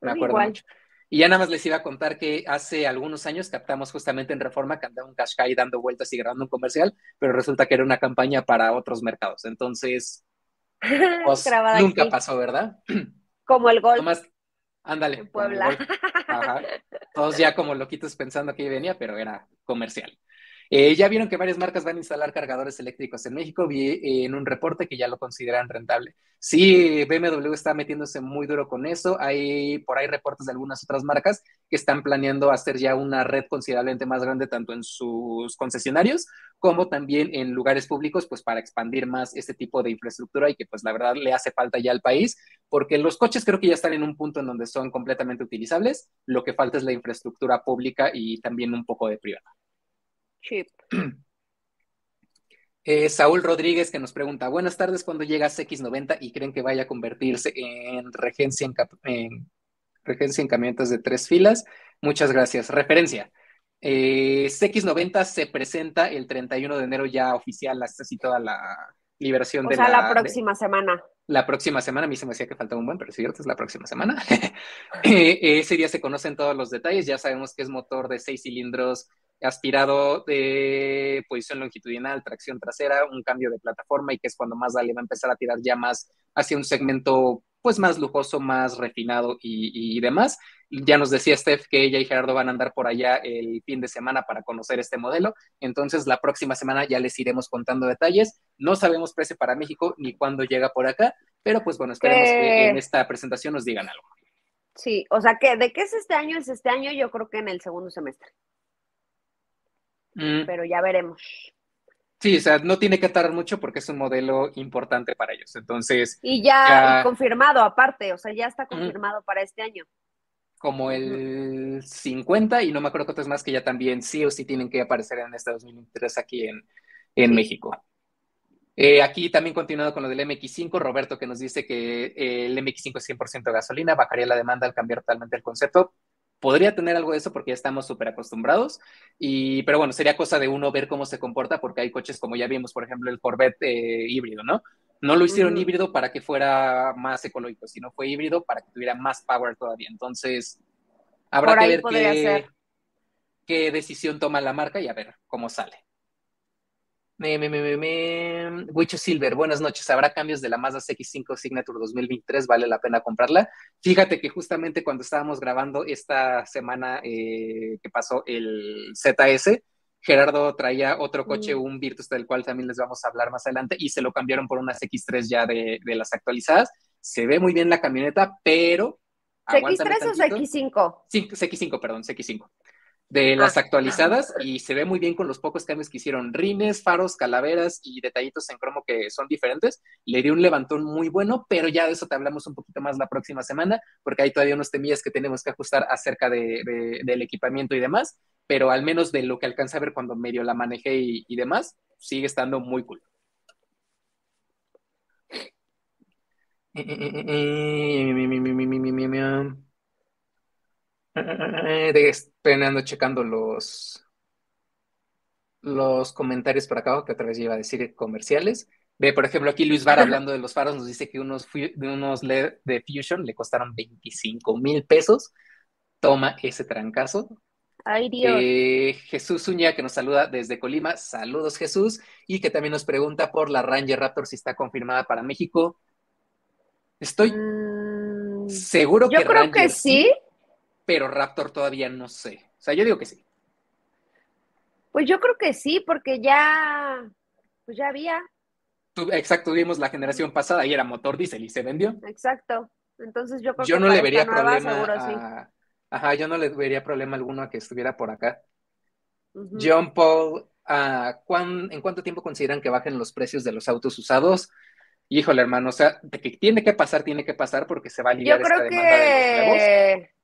Me acuerdo mucho. Y ya nada más les iba a contar que hace algunos años captamos justamente en Reforma que andaba un Qashqai dando vueltas y grabando un comercial, pero resulta que era una campaña para otros mercados. Entonces, pues, nunca pasó, ¿verdad? Como el gol. ándale. Puebla. Todos ya como loquitos pensando que venía, pero era comercial. Eh, ya vieron que varias marcas van a instalar cargadores eléctricos en México. Vi eh, en un reporte que ya lo consideran rentable. Sí, BMW está metiéndose muy duro con eso. Hay por ahí reportes de algunas otras marcas que están planeando hacer ya una red considerablemente más grande tanto en sus concesionarios como también en lugares públicos, pues para expandir más este tipo de infraestructura y que pues la verdad le hace falta ya al país, porque los coches creo que ya están en un punto en donde son completamente utilizables. Lo que falta es la infraestructura pública y también un poco de privada. Chip. Eh, Saúl Rodríguez que nos pregunta, buenas tardes, ¿cuándo llega X90 y creen que vaya a convertirse en regencia en, regencia en camionetas de tres filas? Muchas gracias. Referencia. Eh, CX90 se presenta el 31 de enero ya oficial, hasta así toda la liberación o de sea, la, próxima semana. La próxima semana, a mí se me decía que faltaba un buen, pero es cierto, es la próxima semana. Eh, ese día se conocen todos los detalles, ya sabemos que es motor de seis cilindros aspirado de posición longitudinal, tracción trasera, un cambio de plataforma y que es cuando más dale va a empezar a tirar ya más hacia un segmento pues más lujoso, más refinado y, demás. Ya nos decía Steph que ella y Gerardo van a andar por allá el fin de semana para conocer este modelo. Entonces, la próxima semana ya les iremos contando detalles. No sabemos precio para México ni cuándo llega por acá, pero pues bueno, esperemos que en esta presentación nos digan algo. Sí, o sea, que de qué es este año, es este año, yo creo que en el segundo semestre. Mm. pero ya veremos. Sí, o sea, no tiene que tardar mucho porque es un modelo importante para ellos. Entonces. Y ya, confirmado, aparte, o sea, ya está confirmado para este año. Como el 50, y no me acuerdo cuántos más que ya también sí o sí tienen que aparecer en este 2023 aquí en, en México. Eh, aquí también continuando con lo del MX5, Roberto que nos dice que el MX5 es 100% gasolina, bajaría la demanda al cambiar totalmente el concepto podría tener algo de eso porque ya estamos súper acostumbrados, y, pero bueno, sería cosa de uno ver cómo se comporta porque hay coches como ya vimos, por ejemplo, el Corvette eh, híbrido, ¿no? No lo hicieron híbrido para que fuera más ecológico, sino fue híbrido para que tuviera más power todavía. Entonces, habrá que ver qué, qué decisión toma la marca y a ver cómo sale. Me, me, me, me, Wicho Silver, buenas noches. ¿Habrá cambios de la Mazda CX5 Signature 2023? ¿Vale la pena comprarla? Fíjate que justamente cuando estábamos grabando esta semana eh, que pasó el ZS, Gerardo traía otro coche, mm. un Virtus, del cual también les vamos a hablar más adelante, y se lo cambiaron por una CX3 ya de, de las actualizadas. Se ve muy bien la camioneta, pero... ¿CX3 o CX5? Sí, CX5, perdón, CX5 de las ah. actualizadas y se ve muy bien con los pocos cambios que hicieron. Rines, faros, calaveras y detallitos en cromo que son diferentes. Le dio un levantón muy bueno, pero ya de eso te hablamos un poquito más la próxima semana, porque hay todavía unos temillas que tenemos que ajustar acerca de, del equipamiento y demás, pero al menos de lo que alcanza a ver cuando medio la manejé y, y demás, sigue estando muy cool. Estoy checando los, los comentarios por acá, que otra vez iba a decir comerciales. Ve, por ejemplo, aquí Luis Bar hablando de los faros nos dice que unos, unos LED de Fusion le costaron 25 mil pesos. Toma ese trancazo. Ay, Dios. Eh, Jesús Uña, que nos saluda desde Colima. Saludos, Jesús. Y que también nos pregunta por la Ranger Raptor si está confirmada para México. Estoy mm, seguro que. Yo creo que sí pero Raptor todavía no sé. O sea, yo digo que sí. Pues yo creo que sí, porque ya, pues ya había. exacto, vimos la generación pasada y era motor diésel y se vendió. Exacto. Entonces yo creo yo no le vería problema Ajá, yo no le vería problema alguno a que estuviera por acá. John Paul, ¿en cuánto tiempo consideran que bajen los precios de los autos usados? Híjole, hermano, o sea, de que tiene que pasar, tiene que pasar porque se va a aliviar esta demanda de los nuevos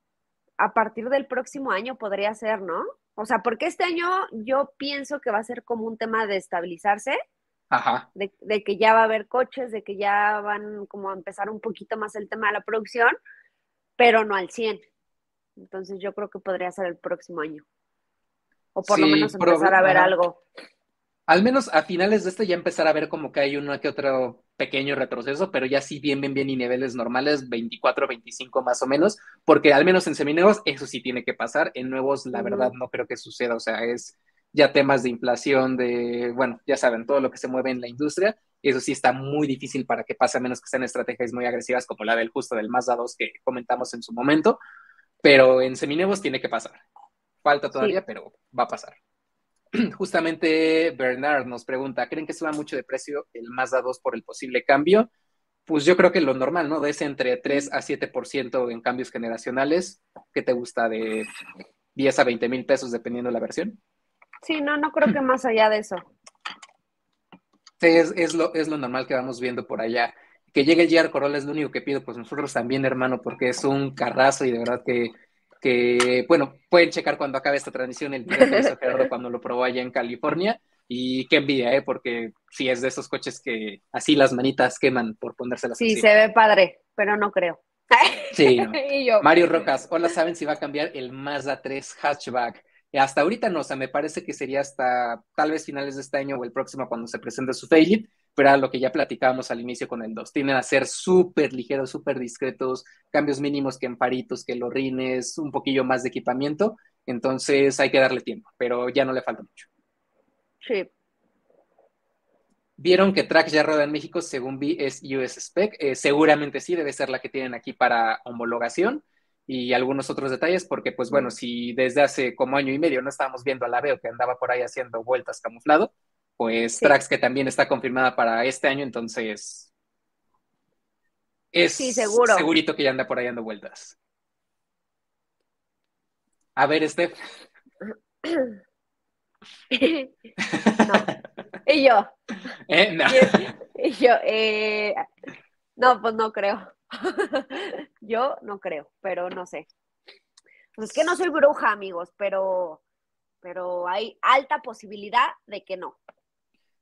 a partir del próximo año podría ser, ¿no? O sea, porque este año yo pienso que va a ser como un tema de estabilizarse, Ajá. De, que ya va a haber coches, de que ya van como a empezar un poquito más el tema de la producción, pero no al 100. Entonces yo creo que podría ser el próximo año. O por lo menos empezar a ver algo al menos a finales de este ya empezar a ver como que hay uno que otro pequeño retroceso, pero ya sí bien, bien, bien y niveles normales, 24, 25 más o menos, porque al menos en seminuevos eso sí tiene que pasar, en nuevos la verdad no creo que suceda, o sea, es ya temas de inflación, de, bueno, ya saben, todo lo que se mueve en la industria, eso sí está muy difícil para que pase, a menos que sean estrategias muy agresivas como la del justo del Mazda 2 que comentamos en su momento, pero en seminuevos tiene que pasar. Falta todavía, pero va a pasar. justamente Bernard nos pregunta, ¿creen que suba mucho de precio el Mazda 2 por el posible cambio? Pues yo creo que lo normal, ¿no? De ese entre 3 a 7% en cambios generacionales. ¿Qué te gusta de 10 a 20 mil pesos dependiendo de la versión? Sí, no, no creo que más allá de eso. Sí, es, lo, es lo normal que vamos viendo por allá. Que llegue el GR Corolla es lo único que pido, pues nosotros también, hermano, porque es un carrazo y de verdad que que, bueno, pueden checar cuando acabe esta transmisión el video que hizo Gerardo cuando lo probó allá en California. Y qué envidia, ¿eh? Porque sí es de esos coches que así las manitas queman por ponérselas Sí, se ve padre, pero no creo. Sí, Mario Rocas, hola, ¿saben si va a cambiar el Mazda 3 hatchback? Hasta ahorita no, o sea, me parece que sería hasta tal vez finales de este año o el próximo cuando se presente su Failit, pero era lo que ya platicábamos al inicio con el 2. Tienen a ser súper ligeros, súper discretos, cambios mínimos que en paritos, que los rines, un poquillo más de equipamiento. Entonces hay que darle tiempo, pero ya no le falta mucho. Sí. Vieron que Trax ya rueda en México, según vi, es US Spec. Eh, seguramente sí, debe ser la que tienen aquí para homologación y algunos otros detalles, porque pues bueno, si desde hace como año y medio no estábamos viendo a la Veo que andaba por ahí haciendo vueltas camuflado, pues Trax que también está confirmada para este año, entonces es seguro. segurito que ya anda por ahí dando vueltas. A ver, Steph. no. Y yo. ¿Eh? No. Y, yo, eh, no, pues no creo. yo no creo, pero no sé. Pues es que no soy bruja, amigos, pero, pero hay alta posibilidad de que no.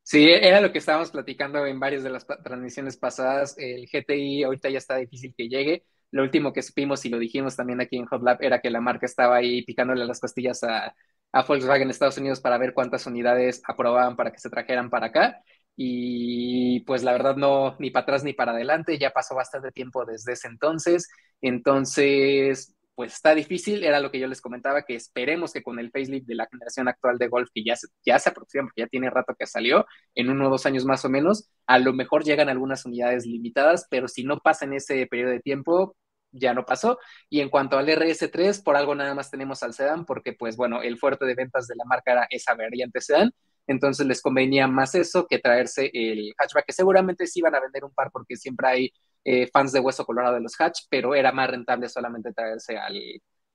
Sí, era lo que estábamos platicando en varias de las transmisiones pasadas. El GTI ahorita ya está difícil que llegue. Lo último que supimos y lo dijimos también aquí en Hot Lab era que la marca estaba ahí picándole las costillas a, a Volkswagen Estados Unidos para ver cuántas unidades aprobaban para que se trajeran para acá. Y pues la verdad no, ni para atrás ni para adelante, ya pasó bastante tiempo desde ese entonces. Entonces, pues está difícil, era lo que yo les comentaba, que esperemos que con el facelift de la generación actual de Golf, que ya se, ya se aproxima, porque ya tiene rato que salió, en uno o dos años más o menos, a lo mejor llegan algunas unidades limitadas, pero si no pasa en ese periodo de tiempo, ya no pasó. Y en cuanto al RS3, por algo nada más tenemos al sedán, porque pues bueno, el fuerte de ventas de la marca era esa variante sedán, entonces les convenía más eso que traerse el hatchback, que seguramente sí iban a vender un par porque siempre hay eh, fans de hueso colorado de los hatch, pero era más rentable solamente traerse al,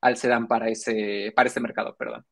al sedán para ese, para ese mercado, perdón.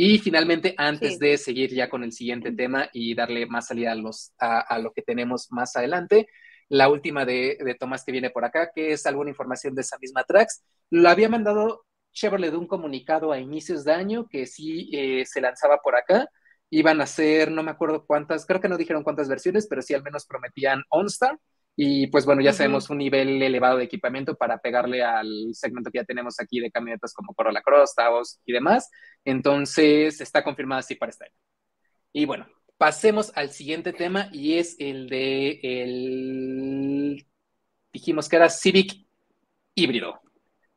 Y finalmente, antes de seguir ya con el siguiente tema y darle más salida a, los, a, lo que tenemos más adelante, la última de, de, Tomás que viene por acá, que es alguna información de esa misma Trax. Lo había mandado Chevrolet de un comunicado a inicios de año que sí eh, se lanzaba por acá. Iban a ser, no me acuerdo cuántas, creo que no dijeron cuántas versiones, pero sí al menos prometían OnStar y pues bueno, ya sabemos un nivel elevado de equipamiento para pegarle al segmento que ya tenemos aquí de camionetas como Corolla Cross, Taos y demás. Entonces está confirmada así para este año. Y bueno, pasemos al siguiente tema y es el de el dijimos que era Civic híbrido.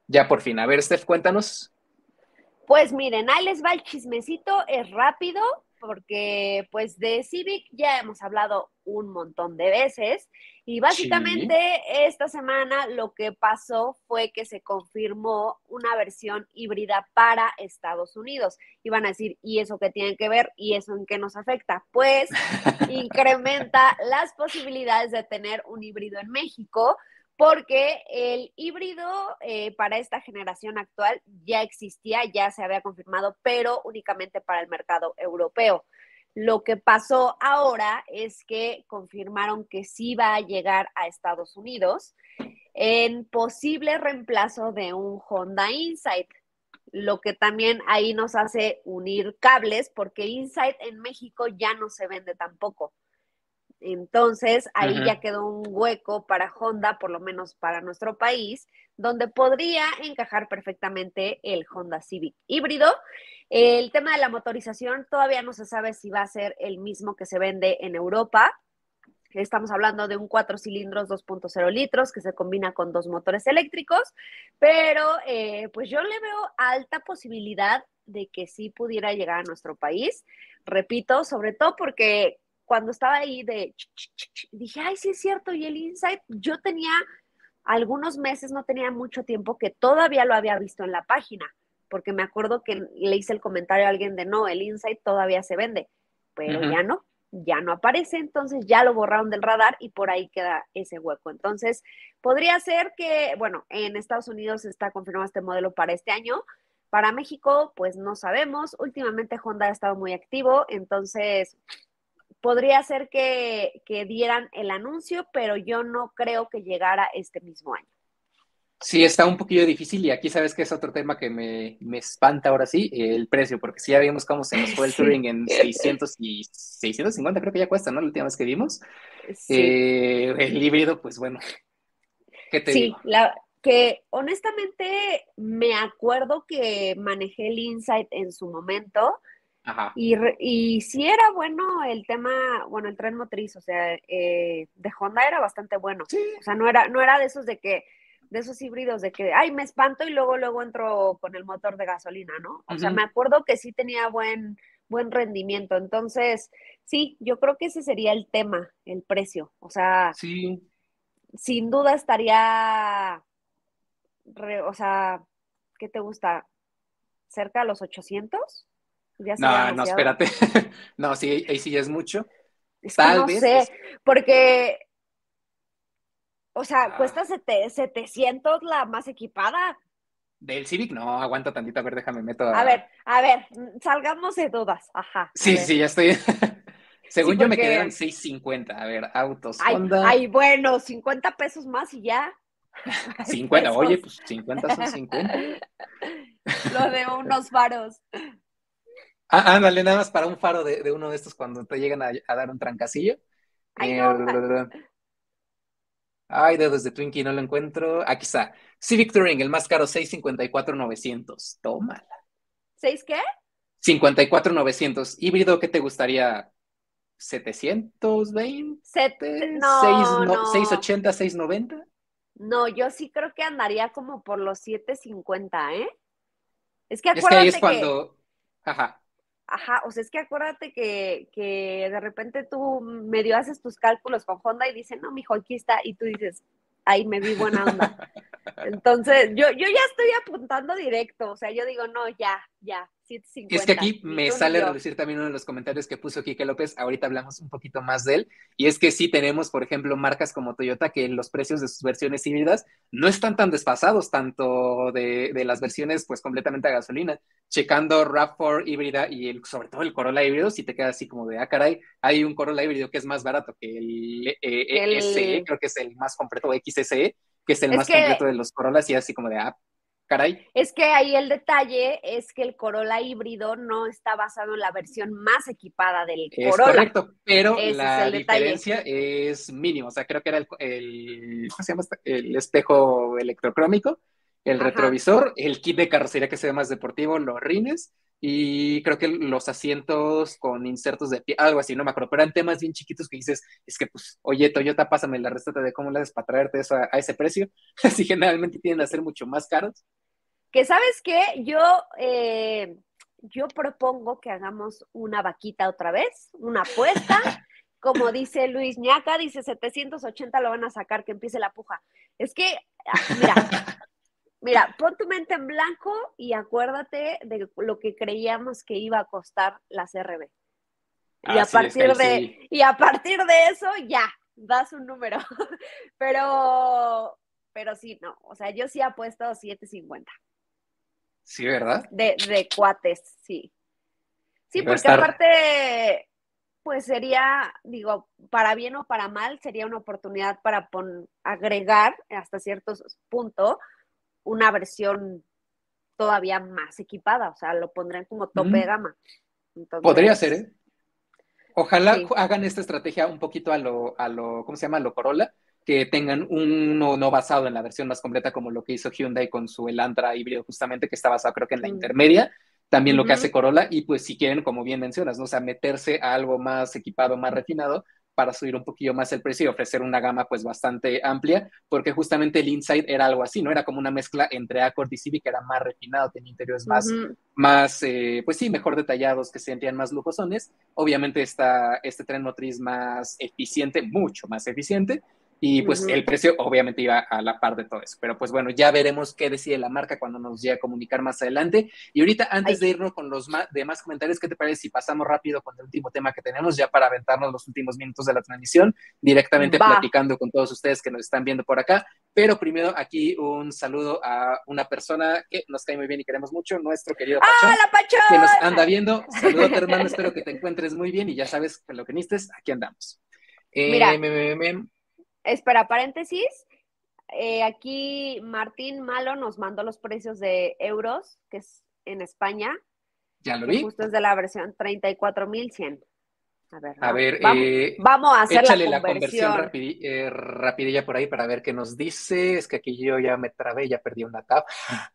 Ya por fin. A ver, Steph, cuéntanos. Pues miren, ahí les va el chismecito, es rápido porque pues de Civic ya hemos hablado un montón de veces y básicamente esta semana lo que pasó fue que se confirmó una versión híbrida para Estados Unidos. Iban a decir, ¿y eso qué tiene que ver? ¿Y eso en qué nos afecta? Pues incrementa las posibilidades de tener un híbrido en México porque el híbrido eh, para esta generación actual ya existía, ya se había confirmado, pero únicamente para el mercado europeo. Lo que pasó ahora es que confirmaron que sí va a llegar a Estados Unidos en posible reemplazo de un Honda Insight, lo que también ahí nos hace unir cables porque Insight en México ya no se vende tampoco. Entonces, ahí ya quedó un hueco para Honda, por lo menos para nuestro país, donde podría encajar perfectamente el Honda Civic híbrido. El tema de la motorización todavía no se sabe si va a ser el mismo que se vende en Europa. Estamos hablando de un cuatro cilindros 2.0 litros que se combina con dos motores eléctricos, pero eh, pues yo le veo alta posibilidad de que sí pudiera llegar a nuestro país. Repito, sobre todo porque cuando estaba ahí de, dije, ay, sí es cierto, y el Insight, yo tenía algunos meses, no tenía mucho tiempo que todavía lo había visto en la página, porque me acuerdo que le hice el comentario a alguien de, no, el Insight todavía se vende, pero ya no, ya no aparece, entonces ya lo borraron del radar y por ahí queda ese hueco. Entonces, podría ser que, bueno, en Estados Unidos está confirmado este modelo para este año. Para México, pues no sabemos. Últimamente Honda ha estado muy activo, entonces podría ser que, dieran el anuncio, pero yo no creo que llegara este mismo año. Sí, está un poquillo difícil y aquí sabes que es otro tema que me, espanta ahora sí, el precio, porque si ya vimos cómo se nos fue el Touring en 600 y 650 creo que ya cuesta, ¿no? La última vez que vimos. Eh, el híbrido, pues bueno, ¿qué te sí, La, que honestamente me acuerdo que manejé el Insight en su momento y, y sí era bueno el tema, bueno, el tren motriz, o sea, eh, de Honda era bastante bueno. O sea, no era, no era de esos de que, de esos híbridos de que, ay, me espanto y luego, luego entro con el motor de gasolina, ¿no? O sea, me acuerdo que sí tenía buen, buen rendimiento. Entonces, sí, yo creo que ese sería el tema, el precio. O sea, sí. sin duda estaría, o sea, ¿qué te gusta? ¿Cerca de los 800? No, no, espérate. no, sí, ahí sí es mucho. Tal vez. Sé, porque, o sea, ah. cuesta 700 la más equipada. Del Civic, no, aguanta tantito, a ver, déjame meto. A, ver, a ver, salgamos de dudas, ajá. Sí, sí, ya estoy. Según yo me quedé en 6.50. A ver, autos. Ay, ay, bueno, 50 pesos más y ya. 50, oye, pues 50 son 50. Lo de unos faros. Ah, ándale, nada más para un faro de, uno de estos cuando te llegan a, dar un trancasillo. Ay, eh, Ay, dedos de Twinkie, no lo encuentro. Aquí está. Civic Touring, el más caro, 654,900. Tómala. ¿Seis qué? 54,900. Híbrido, ¿qué te gustaría? ¿720? Set... No, no. ¿680, 690? No, yo sí creo que andaría como por los 750, ¿eh? Es que Es que acuérdate ahí es cuando, ajá, Ajá, o sea, es que acuérdate que, que de repente tú medio haces tus cálculos con Honda y dicen, no, mijo, aquí está, y tú dices, ahí me vi buena onda. Entonces, yo, yo ya estoy apuntando directo, o sea, yo digo, no, ya, ya, 750. Es que aquí me sale a reducir también uno de los comentarios que puso Quique López, ahorita hablamos un poquito más de él, y es que sí tenemos, por ejemplo, marcas como Toyota que los precios de sus versiones híbridas no están tan desfasados, tanto de, de las versiones pues completamente a gasolina. Checando RAV4 híbrida y el, sobre todo el Corolla híbrido, si te queda así como de, ah, caray, hay un Corolla híbrido que es más barato que el, eh, El- SE, creo que es el más completo, XSE, que es el Es más que- completo de los Corollas, y así como de, ah, caray, Es que ahí el detalle es que el Corolla híbrido no está basado en la versión más equipada del Es Corolla. correcto, pero Ese es la detalle. diferencia es mínima. O sea, creo que era el, el- ¿cómo se llama? El espejo electrocrómico, el Ajá. retrovisor, el kit de carrocería que se ve más deportivo, los rines y creo que los asientos con insertos de pie, algo así, no me acuerdo, pero eran temas bien chiquitos que dices, es que pues, oye, Toyota, pásame la receta de cómo le haces para traerte eso a, a ese precio. Así generalmente tienden a ser mucho más caros. Que sabes qué, yo, eh, yo propongo que hagamos una vaquita otra vez, una apuesta. Como dice Luis Ñaca, dice 780 lo van a sacar, que empiece la puja. Es que, ah, mira, mira, pon tu mente en blanco y acuérdate de lo que creíamos que iba a costar la CRB. Y a partir de, sí. y a partir de eso, ya, das un número. Pero, pero sí, no, o sea, yo sí apuesto 750 Sí, ¿verdad? de, de cuates, sí. Sí, porque estar- aparte, pues sería, digo, para bien o para mal, sería una oportunidad para pon- agregar hasta cierto punto una versión todavía más equipada, o sea, lo pondrían como tope Mm. de gama. Entonces, Podría ser, ¿eh? Ojalá Sí. hagan esta estrategia un poquito a lo, a lo, ¿cómo se llama? A lo Corolla, que tengan uno no basado en la versión más completa como lo que hizo Hyundai con su Elantra híbrido justamente, que está basado creo que en la Mm. intermedia, también lo que hace Corolla, y pues si quieren, como bien mencionas, ¿no? O sea, meterse a algo más equipado, más refinado, para subir un poquillo más el precio y ofrecer una gama pues bastante amplia, porque justamente el Insight era algo así, ¿no? Era como una mezcla entre Accord y Civic, que era más refinado, tenía interiores más, más, eh, pues sí, mejor detallados, que se sentían más lujosones. Obviamente está este tren motriz más eficiente, mucho más eficiente, y pues el precio obviamente iba a la par de todo eso. Pero pues bueno, ya veremos qué decide la marca cuando nos llegue a comunicar más adelante. Y ahorita, antes Ay. de irnos con los demás comentarios, ¿qué te parece si pasamos rápido con el último tema que tenemos, ya para aventarnos los últimos minutos de la transmisión, directamente Va. platicando con todos ustedes que nos están viendo por acá? Pero primero aquí un saludo a una persona que nos cae muy bien y queremos mucho, nuestro querido Pachón ¡Ah, la Pachón! que nos anda viendo. Saludos, hermano. Espero que te encuentres muy bien y ya sabes que lo que necesites, aquí andamos. Eh, Mira. me- me- me- Espera, paréntesis. eh, aquí Martín Malo nos mandó los precios de euros, que es en España, ya lo vi. justo es de la versión 34.100. A ver, A ver, vamos, eh, vamos a hacer échale la la conversión rapidi- eh, rapidilla por ahí para ver qué nos dice. Es que aquí yo ya me trabé, ya perdí una tab.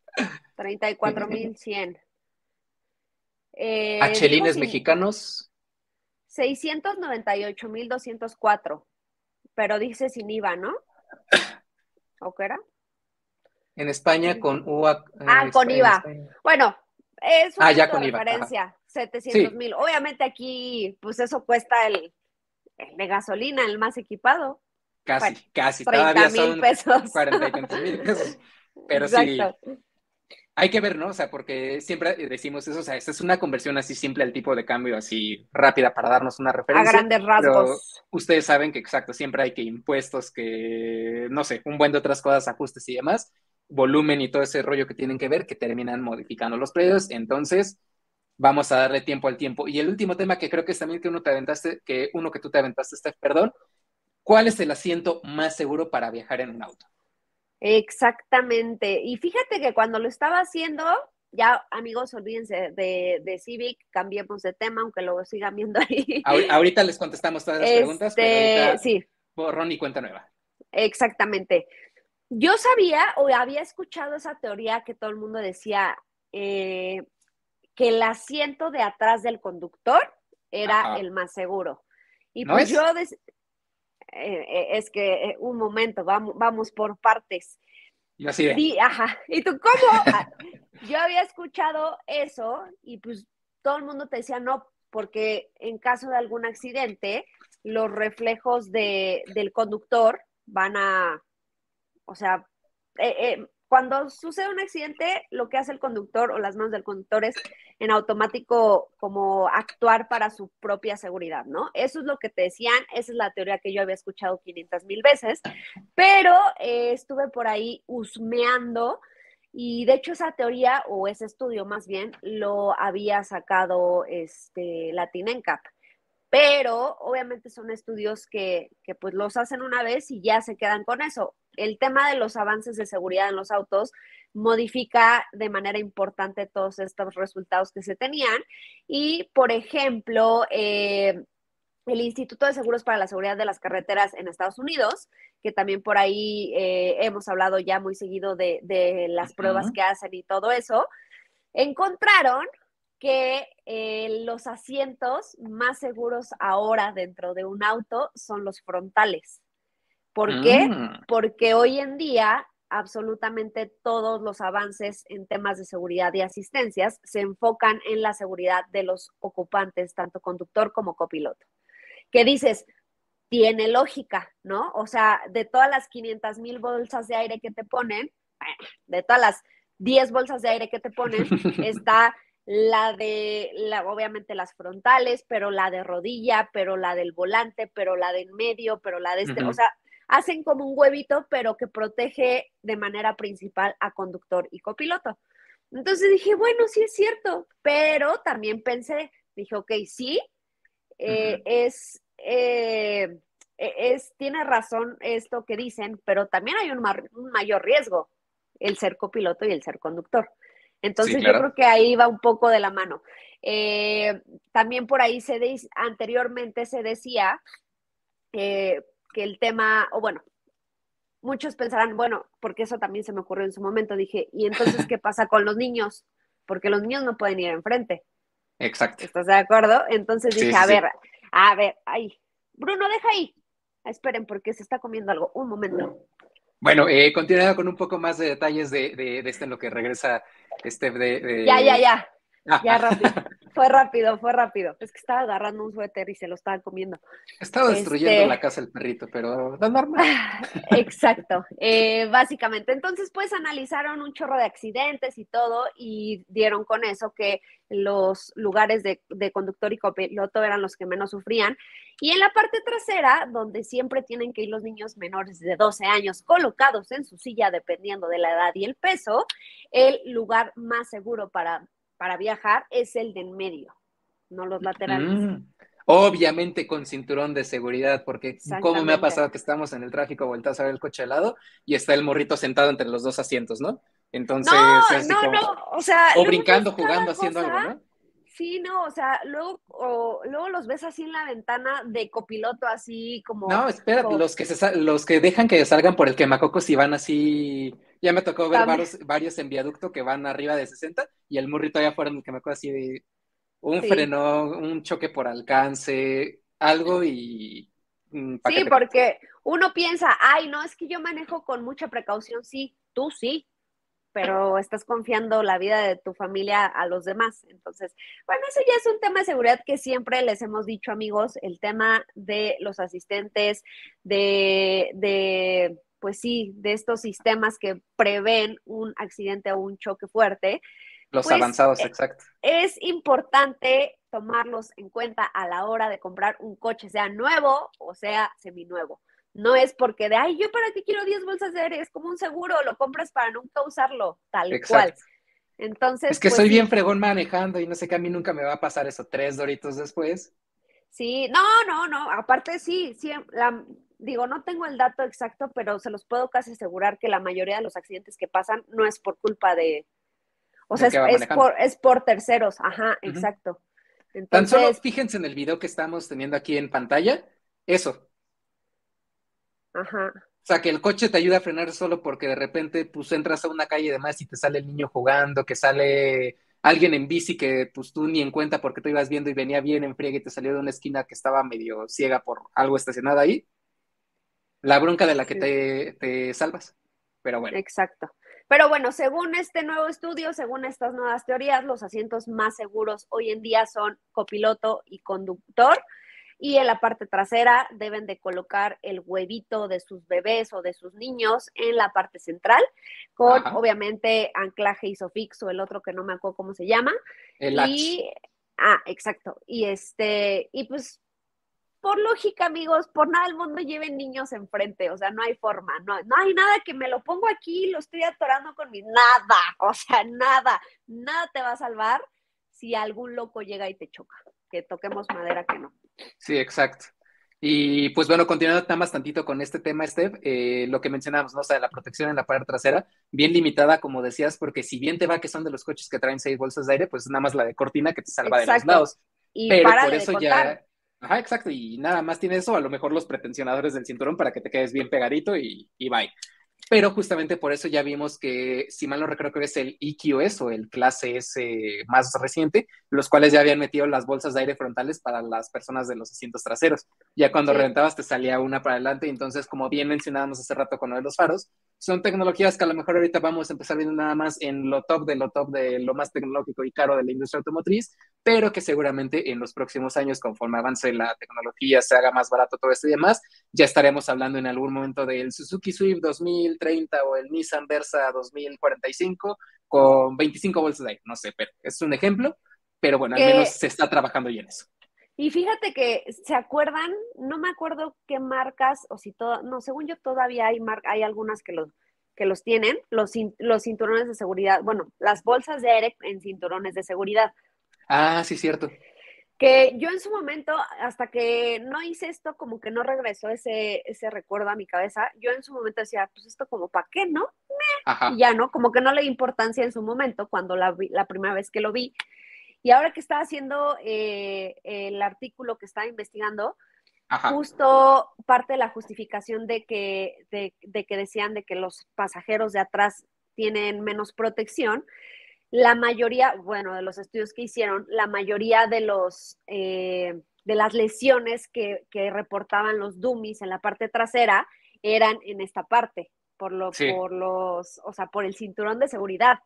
34.100. Eh, A digo chelines sin- mexicanos. 698.204, pero dice sin IVA, ¿no? ¿O qué era? En España con UA. Ah, con IVA. Bueno, es un Ah, IVA, referencia, 700 mil. Obviamente aquí, pues eso cuesta el, el de gasolina, el más equipado, Casi, Bueno, casi. 30 Todavía mil pesos. 40 y tantos mil pesos. Pero sí. Hay que ver, ¿no? O sea, porque siempre decimos eso, o sea, esta es una conversión así simple al tipo de cambio, así rápida para darnos una A referencia. grandes rasgos. Ustedes saben que, exacto, siempre hay que impuestos, que, no sé, un buen de otras cosas, ajustes y demás, volumen y todo ese rollo que tienen que ver, que terminan modificando los precios. Entonces, vamos a darle tiempo al tiempo. Y el último tema que creo que es también que uno te aventaste, que uno que tú te aventaste, Steph, perdón, ¿cuál es el asiento más seguro para viajar en un auto? Exactamente. Y fíjate que cuando lo estaba haciendo, ya amigos, olvídense de, de Civic, cambiemos de tema, aunque lo sigan viendo ahí. Ahor- Ahorita les contestamos todas las preguntas, pero Este, ahorita sí, borrón y cuenta nueva. exactamente. Yo sabía o había escuchado esa teoría que todo el mundo decía eh, que el asiento de atrás del conductor era Ajá. el más seguro. Y ¿No pues es? yo, eh, es que un momento, vamos, vamos por partes. Y así Sí, ajá. ¿Y tú cómo? Ah, yo había escuchado eso y pues todo el mundo te decía no, porque en caso de algún accidente, los reflejos de, del conductor van a, o sea, eh, eh, cuando sucede un accidente, lo que hace el conductor o las manos del conductor es en automático como actuar para su propia seguridad, ¿no? Eso es lo que te decían, esa es la teoría que yo había escuchado 500 mil veces, pero eh, estuve por ahí husmeando y de hecho esa teoría o ese estudio más bien lo había sacado este, Latinencap pero obviamente son estudios que, que, pues los hacen una vez y ya se quedan con eso. El tema de los avances de seguridad en los autos modifica de manera importante todos estos resultados que se tenían y, por ejemplo, eh, el Instituto de Seguros para la Seguridad de las Carreteras en Estados Unidos, que también por ahí eh, hemos hablado ya muy seguido de, de las pruebas que hacen y todo eso, encontraron que eh, los asientos más seguros ahora dentro de un auto son los frontales. ¿Por qué? Mm. Porque hoy en día absolutamente todos los avances en temas de seguridad y asistencias se enfocan en la seguridad de los ocupantes, tanto conductor como copiloto. ¿Qué dices? Tiene lógica, ¿no? O sea, de todas las 500 mil bolsas de aire que te ponen, de todas las 10 bolsas de aire que te ponen, está la de, la, obviamente las frontales, pero la de rodilla, pero la del volante, pero la de en medio, pero la de este, o sea, hacen como un huevito, pero que protege de manera principal a conductor y copiloto. Entonces dije, bueno, sí es cierto, pero también pensé, dije, ok, sí, eh, es, eh, e, es, tiene razón esto que dicen, pero también hay un, un mayor riesgo, el ser copiloto y el ser conductor. Entonces yo creo que ahí va un poco de la mano. Eh, también por ahí se anteriormente se decía eh, que el tema, o bueno, muchos pensarán, bueno, porque eso también se me ocurrió en su momento, dije, ¿y entonces qué pasa con los niños? Porque los niños no pueden ir enfrente. Exacto. ¿Estás de acuerdo? Entonces dije, a ver, a ver, ahí. Bruno, deja ahí. Esperen, porque se está comiendo algo. Un momento. Bueno, eh, continuando con un poco más de detalles de, de, de este en lo que regresa este de, Ya, ya, ya. Ah. Ya rápido. Fue rápido, fue rápido. Es que estaba agarrando un suéter y se lo estaba comiendo. Estaba destruyendo este la casa el perrito, pero da normal. Exacto. Eh, básicamente. Entonces, pues analizaron un chorro de accidentes y todo y dieron con eso que los lugares de, de conductor y copiloto eran los que menos sufrían. Y en la parte trasera, donde siempre tienen que ir los niños menores de 12 años colocados en su silla, dependiendo de la edad y el peso, el lugar más seguro para para viajar es el de en medio, no los laterales. Mm. Obviamente con cinturón de seguridad, porque como me ha pasado que estamos en el tráfico, vueltas a ver el coche al lado y está el morrito sentado entre los dos asientos, ¿no? Entonces, no, no, o sea, o brincando, jugando, haciendo algo, ¿no? Sí, no, o sea, luego, luego los ves así en la ventana de copiloto, así como. No, espera, los que se los que dejan que salgan por el quemacocos y van así. Ya me tocó ver varios, varios, en viaducto que van arriba de 60 y el murrito allá afuera en el quemacocos así de un freno, un choque por alcance, algo y. Mm, sí, porque uno piensa, ay, no, es que yo manejo con mucha precaución, sí, tú sí, pero estás confiando la vida de tu familia a los demás. Entonces, bueno, eso ya es un tema de seguridad que siempre les hemos dicho, amigos, el tema de los asistentes, de, de pues sí, de estos sistemas que prevén un accidente o un choque fuerte. Los pues, avanzados, eh, exacto. Es importante tomarlos en cuenta a la hora de comprar un coche, sea nuevo o sea seminuevo. No es porque de, ay, yo para qué quiero 10 bolsas de aire, es como un seguro, lo compras para nunca usarlo, tal cual. Entonces. Es que pues soy bien fregón manejando y no sé qué a mí nunca me va a pasar eso tres doritos después. Sí, no, no, no, aparte sí, sí, digo, no tengo el dato exacto, pero se los puedo casi asegurar que la mayoría de los accidentes que pasan no es por culpa de, o sea, es, por, es por terceros, ajá, exacto. Entonces, Tan solo fíjense en el video que estamos teniendo aquí en pantalla, eso, Ajá. O sea, que el coche te ayuda a frenar solo porque de repente pues entras a una calle y demás y te sale el niño jugando, que sale alguien en bici que pues tú ni en cuenta porque tú ibas viendo y venía bien en friega y te salió de una esquina que estaba medio ciega por algo estacionado ahí. la bronca de la que te, te salvas. Pero bueno. Exacto. Pero bueno, según este nuevo estudio, según estas nuevas teorías, los asientos más seguros hoy en día son copiloto y conductor. Y en la parte trasera deben de colocar el huevito de sus bebés o de sus niños en la parte central, con obviamente anclaje isofix o el otro que no me acuerdo cómo se llama. El y, ah, exacto. Y este, y pues por lógica, amigos, por nada del mundo lleven niños enfrente, o sea, no hay forma, no, no hay nada que me lo pongo aquí, lo estoy atorando con mi nada, o sea, nada, nada te va a salvar si algún loco llega y te choca, que toquemos madera que no. Sí, exacto. Y pues bueno, continuando nada más tantito con este tema, Steph, eh, lo que mencionamos, ¿no? O sea, la protección en la parte trasera, bien limitada, como decías, porque si bien te va que son de los coches que traen seis bolsas de aire, pues nada más la de cortina que te salva de los lados. Y Pero por eso ya Ajá, exacto, y nada más tiene eso, a lo mejor los pretensionadores del cinturón para que te quedes bien pegadito y, y bye. Pero justamente por eso ya vimos que, si mal no recuerdo, que es el EQS o el clase S más reciente, los cuales ya habían metido las bolsas de aire frontales para las personas de los asientos traseros. Ya cuando reventabas te salía una para adelante, entonces, como bien mencionábamos hace rato con lo de los faros, son tecnologías que a lo mejor ahorita vamos a empezar viendo nada más en lo top de lo top de lo más tecnológico y caro de la industria automotriz, pero que seguramente en los próximos años, conforme avance la tecnología, se haga más barato todo esto y demás, ya estaremos hablando en algún momento del Suzuki Swift 2030 o el Nissan Versa 2045 con 25 bolsas de aire, no sé, pero es un ejemplo, pero bueno, al menos se está trabajando ya en eso. Y fíjate que, ¿se acuerdan? No me acuerdo qué marcas, o si todo, no, según yo todavía hay, mar, hay algunas que los, que los tienen, los, los cinturones de seguridad, bueno, las bolsas de aire en cinturones de seguridad. Ah, sí, cierto. Que yo en su momento, hasta que no hice esto, como que no regresó ese, ese recuerdo a mi cabeza, yo en su momento decía, pues esto como para qué, ¿no? Y ya, ¿no? Como que no le di importancia en su momento cuando la, la primera vez que lo vi. Y ahora que estaba haciendo eh, el artículo que estaba investigando, justo parte de la justificación de que, de, que decían de que los pasajeros de atrás tienen menos protección, la mayoría, bueno, de los estudios que hicieron, la mayoría de los eh, de las lesiones que, reportaban los dummies en la parte trasera eran en esta parte, por lo, por los, o sea, por el cinturón de seguridad.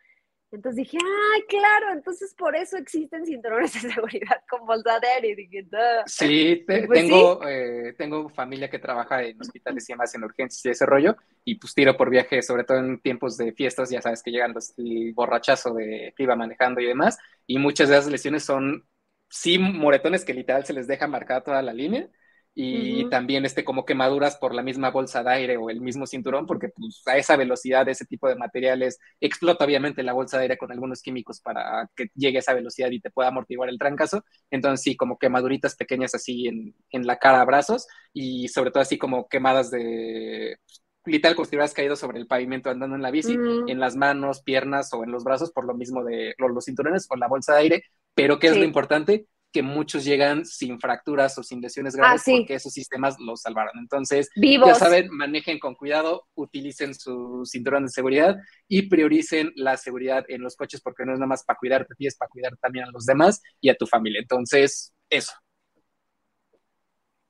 Entonces dije, ay, claro, entonces por eso existen cinturones de seguridad con bolsa de aire. dije, sí, pues tengo, Eh, tengo familia que trabaja en hospitales y demás en urgencias y ese rollo, y pues tiro por viaje, sobre todo en tiempos de fiestas, ya sabes que llegan los el borrachazo de que iba manejando y demás, y muchas de esas lesiones son, sí, moretones que literal se les deja marcada toda la línea, y también este como quemaduras por la misma bolsa de aire o el mismo cinturón, porque pues, a esa velocidad ese tipo de materiales explota obviamente la bolsa de aire con algunos químicos para que llegue a esa velocidad y te pueda amortiguar el trancazo. Entonces sí, como quemaduritas pequeñas así en, en la cara, brazos y sobre todo así como quemadas de literal como si hubieras caído sobre el pavimento andando en la bici, en las manos, piernas o en los brazos por lo mismo de los, los cinturones o la bolsa de aire. Pero ¿qué es lo importante? Que muchos llegan sin fracturas o sin lesiones graves ah, porque esos sistemas los salvaron. Entonces, ya saben, manejen con cuidado, utilicen su cinturón de seguridad y prioricen la seguridad en los coches porque no es nada más para cuidarte a es para cuidar también a los demás y a tu familia. Entonces, eso.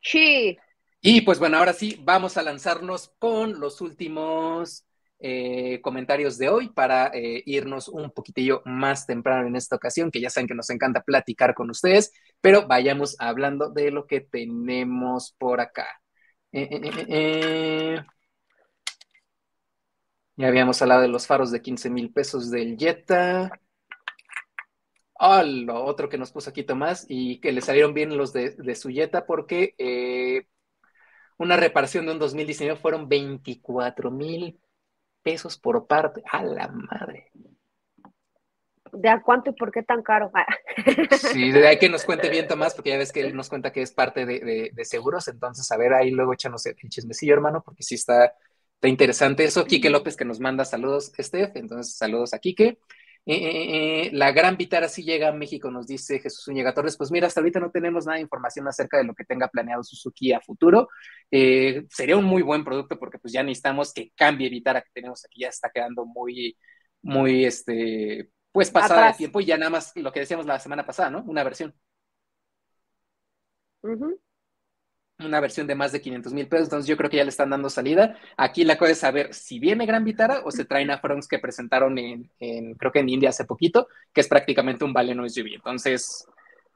Sí. Y pues bueno, ahora sí, vamos a lanzarnos con los últimos eh, comentarios de hoy para eh, irnos un poquitillo más temprano en esta ocasión, que ya saben que nos encanta platicar con ustedes, pero vayamos hablando de lo que tenemos por acá. Eh, ya habíamos hablado de los faros de 15 mil pesos del Jetta. Oh, lo otro que nos puso aquí Tomás y que le salieron bien los de, de su Jetta porque una reparación de un 2019 fueron 24 mil pesos por parte. A la madre. ¿De a cuánto y por qué tan caro? sí, hay que nos cuente bien Tomás, porque ya ves que él nos cuenta que es parte de, seguros, entonces a ver, ahí luego échanos el chismecillo, hermano, porque sí está, está interesante eso. Quique López que nos manda saludos, Steph, entonces saludos a Quique. Eh, eh, eh, la gran Vitara sí llega a México, nos dice Jesús Uñega Torres. Pues mira, hasta ahorita no tenemos nada de información acerca de lo que tenga planeado Suzuki a futuro. sería un muy buen producto porque pues ya necesitamos que cambie Vitara que tenemos aquí, ya está quedando muy, muy, este, pues pasada de tiempo y ya nada más lo que decíamos la semana pasada, ¿no? Una versión. Una versión de más de 500 mil pesos, entonces yo creo que ya le están dando salida. Aquí la cosa saber si viene Gran Vitara o se traen a Fronts que presentaron en, en, creo que en India hace poquito, que es prácticamente un Baleno SUV. Entonces,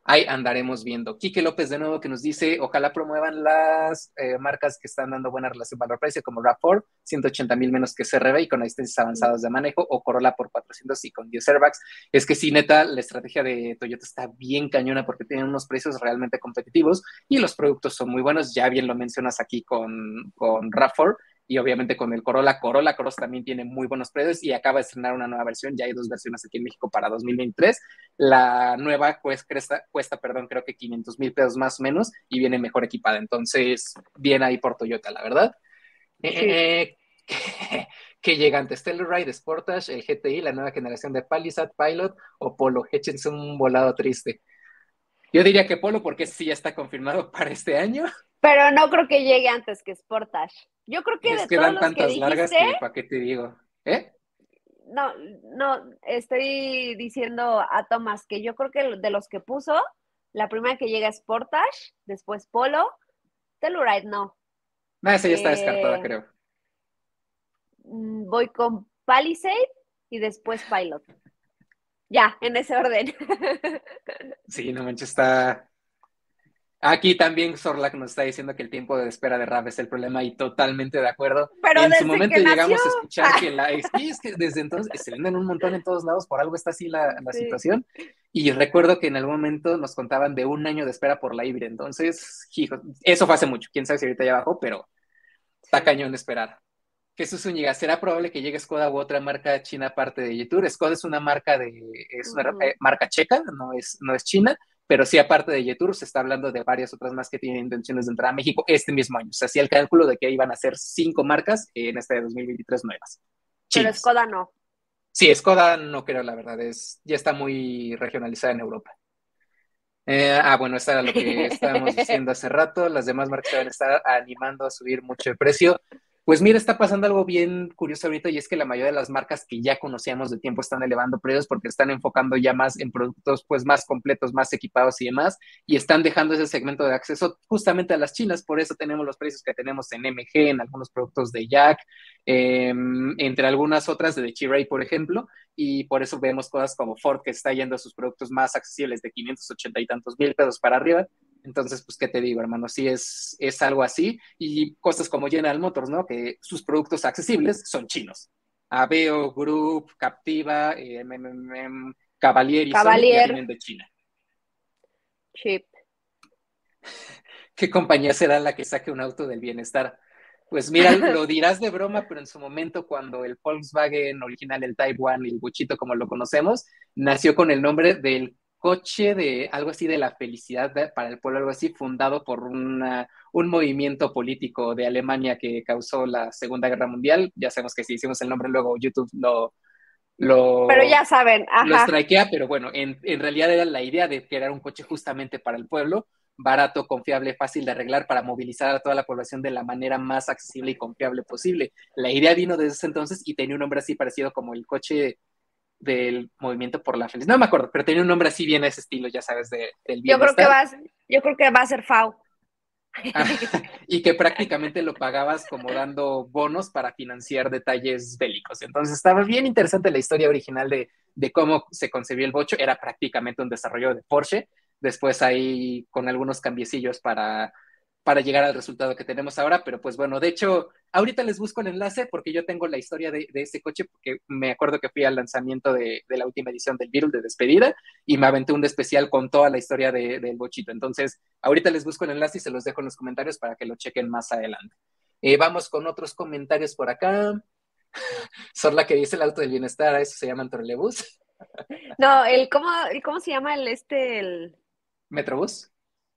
ahí andaremos viendo. Quique López de nuevo que nos dice, ojalá promuevan las eh, marcas que están dando buena relación valor-precio como RAV4, 180 mil menos que CRB y con asistencias avanzadas de manejo, o Corolla por 400 y con 10 airbags. Es que sí, neta, la estrategia de Toyota está bien cañona porque tienen unos precios realmente competitivos y los productos son muy buenos. Ya bien lo mencionas aquí con, con RAV4 y obviamente con el Corolla. Corolla Cross también tiene muy buenos precios y acaba de estrenar una nueva versión. Ya hay dos versiones aquí en México para 2023. La nueva pues, cuesta, cuesta perdón, creo que 500 mil pesos más o menos y viene mejor equipada. Entonces, bien ahí por Toyota, la verdad. Sí. Eh, que llega antes Telluride, Sportage, el GTI, la nueva generación de Palisade, Pilot o Polo. Échense un volado triste. Yo diría que Polo porque sí ya está confirmado para este año. Pero no creo que llegue antes que Sportage. Yo creo que es de que todos dan los tantas que largas dijiste, que para qué te digo. ¿Eh? no, no, estoy diciendo a Tomás que yo creo que de los que puso, la primera que llega es Sportage, después Polo, Telluride no. No, esa ya está Eh, descartada, creo. Mm, Voy con Palisade y después Pilot. Ya, en ese orden. Sí, no manches, está. Aquí también Sorlac nos está diciendo que el tiempo de espera de RAV es el problema y totalmente de acuerdo. Pero en su momento llegamos nació. a escuchar que la. Sí, es que desde entonces se venden un montón en todos lados, por algo está así la, la Sí. situación. Y recuerdo que en algún momento nos contaban de un año de espera por la híbrida. Entonces, hijo, eso fue hace mucho. Quién sabe si ahorita ya bajó, pero está cañón esperar. Jesús Zúñiga, ¿será probable que llegue Skoda u otra marca china aparte de Jetour? Skoda es una marca de, es una Ujú. eh, marca checa, no es, no es china, pero sí aparte de Jetour se está hablando de varias otras más que tienen intenciones de entrar a México este mismo año. Se hacía el cálculo de que iban a ser cinco marcas en este de 2023 nuevas. Pero. Skoda no. Sí, Skoda no creo, la verdad, es, ya está muy regionalizada en Europa. Eh, ah, bueno, eso era lo que estábamos diciendo hace rato. Las demás marcas se van a estar animando a subir mucho el precio. Pues mira, está pasando algo bien curioso ahorita y es que la mayoría de las marcas que ya conocíamos de tiempo están elevando precios porque están enfocando ya más en productos pues más completos, más equipados y demás y están dejando ese segmento de acceso justamente a las chinas. Por eso tenemos los precios que tenemos en MG, en algunos productos de Jack, eh, entre algunas otras de Chiray, por ejemplo, y por eso vemos cosas como Ford que está yendo a sus productos más accesibles de 580 y tantos mil pesos para arriba. Entonces, pues, ¿qué te digo, hermano? Sí es, es algo así. Y cosas como General Motors, ¿no? Que sus productos accesibles son chinos. Aveo, Group, Captiva, eh, MMM, Cavalier y Cavalier. vienen de China. Chip. ¿Qué compañía será la que saque un auto del bienestar? Pues mira, lo dirás de broma, pero en su momento cuando el Volkswagen original, el y el Buchito como lo conocemos, nació con el nombre del coche de algo así de la felicidad para el pueblo, algo así, fundado por una, un movimiento político de Alemania que causó la Segunda Guerra Mundial. Ya sabemos que si hicimos el nombre luego YouTube lo... lo Pero ya saben, lo ajá. strikea, pero bueno, en, en realidad era la idea de crear un coche justamente para el pueblo, barato, confiable, fácil de arreglar para movilizar a toda la población de la manera más accesible y confiable posible. La idea vino desde ese entonces y tenía un nombre así parecido como el coche del movimiento por la felicidad. No me acuerdo, pero tenía un nombre así bien a ese estilo, ya sabes, de, del Yo creo que va a, ser- yo creo que va a ser FAO. Ah, y que prácticamente lo pagabas como dando bonos para financiar detalles bélicos. Entonces estaba bien interesante la historia original de, de cómo se concebió el bocho. Era prácticamente un desarrollo de Porsche. Después ahí con algunos cambiecillos para, para llegar al resultado que tenemos ahora. Pero pues bueno, de hecho, ahorita les busco el enlace porque yo tengo la historia de, de ese coche porque me acuerdo que fui al lanzamiento de, de la última edición del Beetle de despedida y me aventé un especial con toda la historia de- del bochito. Entonces, ahorita les busco el enlace y se los dejo en los comentarios para que lo chequen más adelante. Eh, vamos con otros comentarios por acá. Sorla que dice el auto del bienestar, a eso se llaman trolebús, No, el cómo, el cómo se llama el este el metrobús,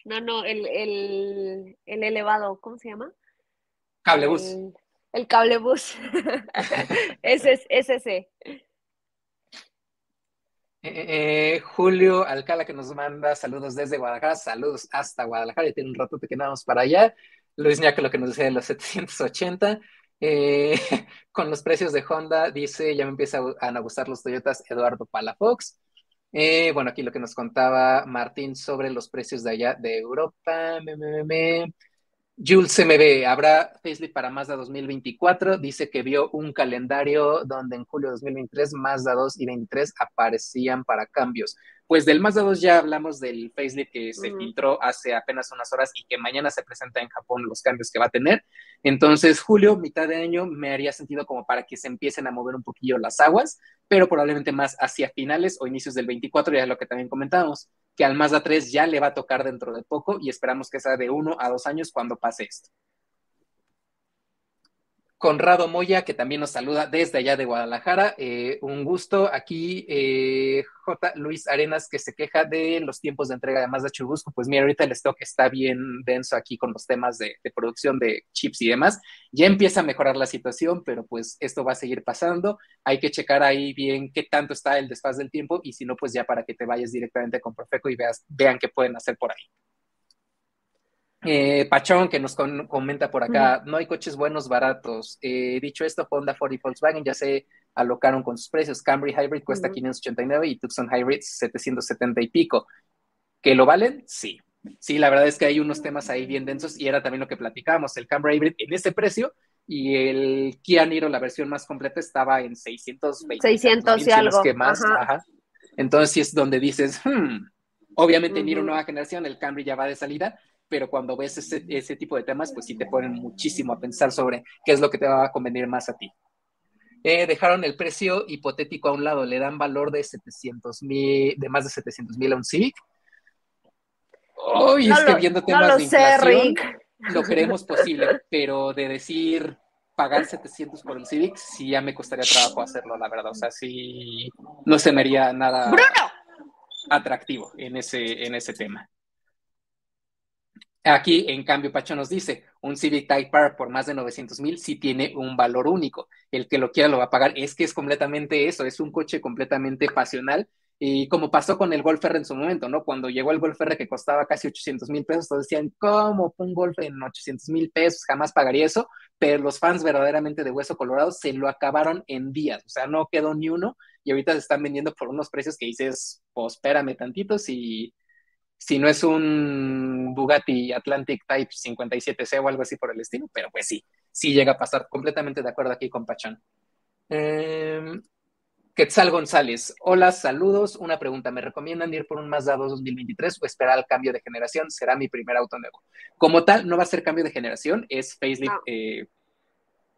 no, no, el, el, el elevado, ¿cómo se llama? cablebús. El, el cablebús. ese es ese ese. Eh, eh, Julio Alcala que nos manda saludos desde Guadalajara, saludos hasta Guadalajara, y tiene un rato que andamos para allá. Luis Ñaco lo que nos decía de los 780. Eh, con los precios de Honda, dice, ya me empieza a gustar los Toyotas Eduardo Palafox. Eh, bueno, aquí lo que nos contaba Martín sobre los precios de allá de Europa. Me, me, me. Jules MB, ¿habrá facelift para Mazda 2024? Dice que vio un calendario donde en julio de 2023 Mazda 2 y 23 aparecían para cambios. Pues del Mazda 2 ya hablamos del facelift que se filtró hace apenas unas horas y que mañana se presenta en Japón los cambios que va a tener. Entonces, julio, mitad de año, me haría sentido como para que se empiecen a mover un poquillo las aguas, pero probablemente más hacia finales o inicios del 24, ya es lo que también comentábamos que al Mazda 3 ya le va a tocar dentro de poco y esperamos que sea de uno a dos años cuando pase esto. Conrado Moya, que también nos saluda desde allá de Guadalajara. Eh, un gusto. Aquí eh, J. Luis Arenas, que se queja de los tiempos de entrega de Mazda Chubusco. Pues mira, ahorita el stock está bien denso aquí con los temas de, de, producción de chips y demás. Ya empieza a mejorar la situación, pero pues esto va a seguir pasando. Hay que checar ahí bien qué tanto está el desfaz del tiempo y si no, pues ya para que te vayas directamente con Profeco y veas, vean qué pueden hacer por ahí. Eh, Pachón, que nos comenta por acá, no hay coches buenos baratos. Eh, dicho esto, Honda, Ford y Volkswagen ya se alocaron con sus precios. Camry Hybrid cuesta 589 y Tucson Hybrid 770 y pico. ¿Que lo valen? Sí. Sí, la verdad es que hay unos temas ahí bien densos y era también lo que platicábamos. El Camry Hybrid en ese precio y el Kia Niro, la versión más completa, estaba en 620. 600 y algo. Que más. Entonces, sí es donde dices, hmm, obviamente Niro nueva generación, el Camry ya va de salida, pero cuando ves ese, tipo de temas, pues sí te ponen muchísimo a pensar sobre qué es lo que te va a convenir más a ti. Eh, dejaron el precio hipotético a un lado, le dan valor de 700 mil, de más de 700 mil a un Civic. Hoy es que viendo temas de inflación, lo creemos posible, pero de decir pagar 700 por el Civic, sí ya me costaría trabajo hacerlo, la verdad. O sea, sí no se me haría nada atractivo en ese, en ese tema. Aquí, en cambio, Pacho nos dice, un Civic Type R por más de 900 mil sí tiene un valor único. El que lo quiera lo va a pagar. Es que es completamente eso, es un coche completamente pasional. Y como pasó con el Golf R en su momento, ¿no? Cuando llegó el Golf R que costaba casi 800 mil pesos, todos decían, ¿cómo un Golf en 800 mil pesos? Jamás pagaría eso. Pero los fans verdaderamente de Hueso Colorado se lo acabaron en días. O sea, no quedó ni uno. Y ahorita se están vendiendo por unos precios que dices, pues espérame tantito, si si no es un Bugatti Atlantic Type 57C o algo así por el estilo, pero pues sí, sí llega a pasar. Completamente de acuerdo aquí con Pachán. Eh, Quetzal González, hola, saludos. Una pregunta, ¿me recomiendan ir por un Mazda 2 2023 o esperar al cambio de generación? Será mi primer auto nuevo. Como tal, no va a ser cambio de generación, es facelift eh,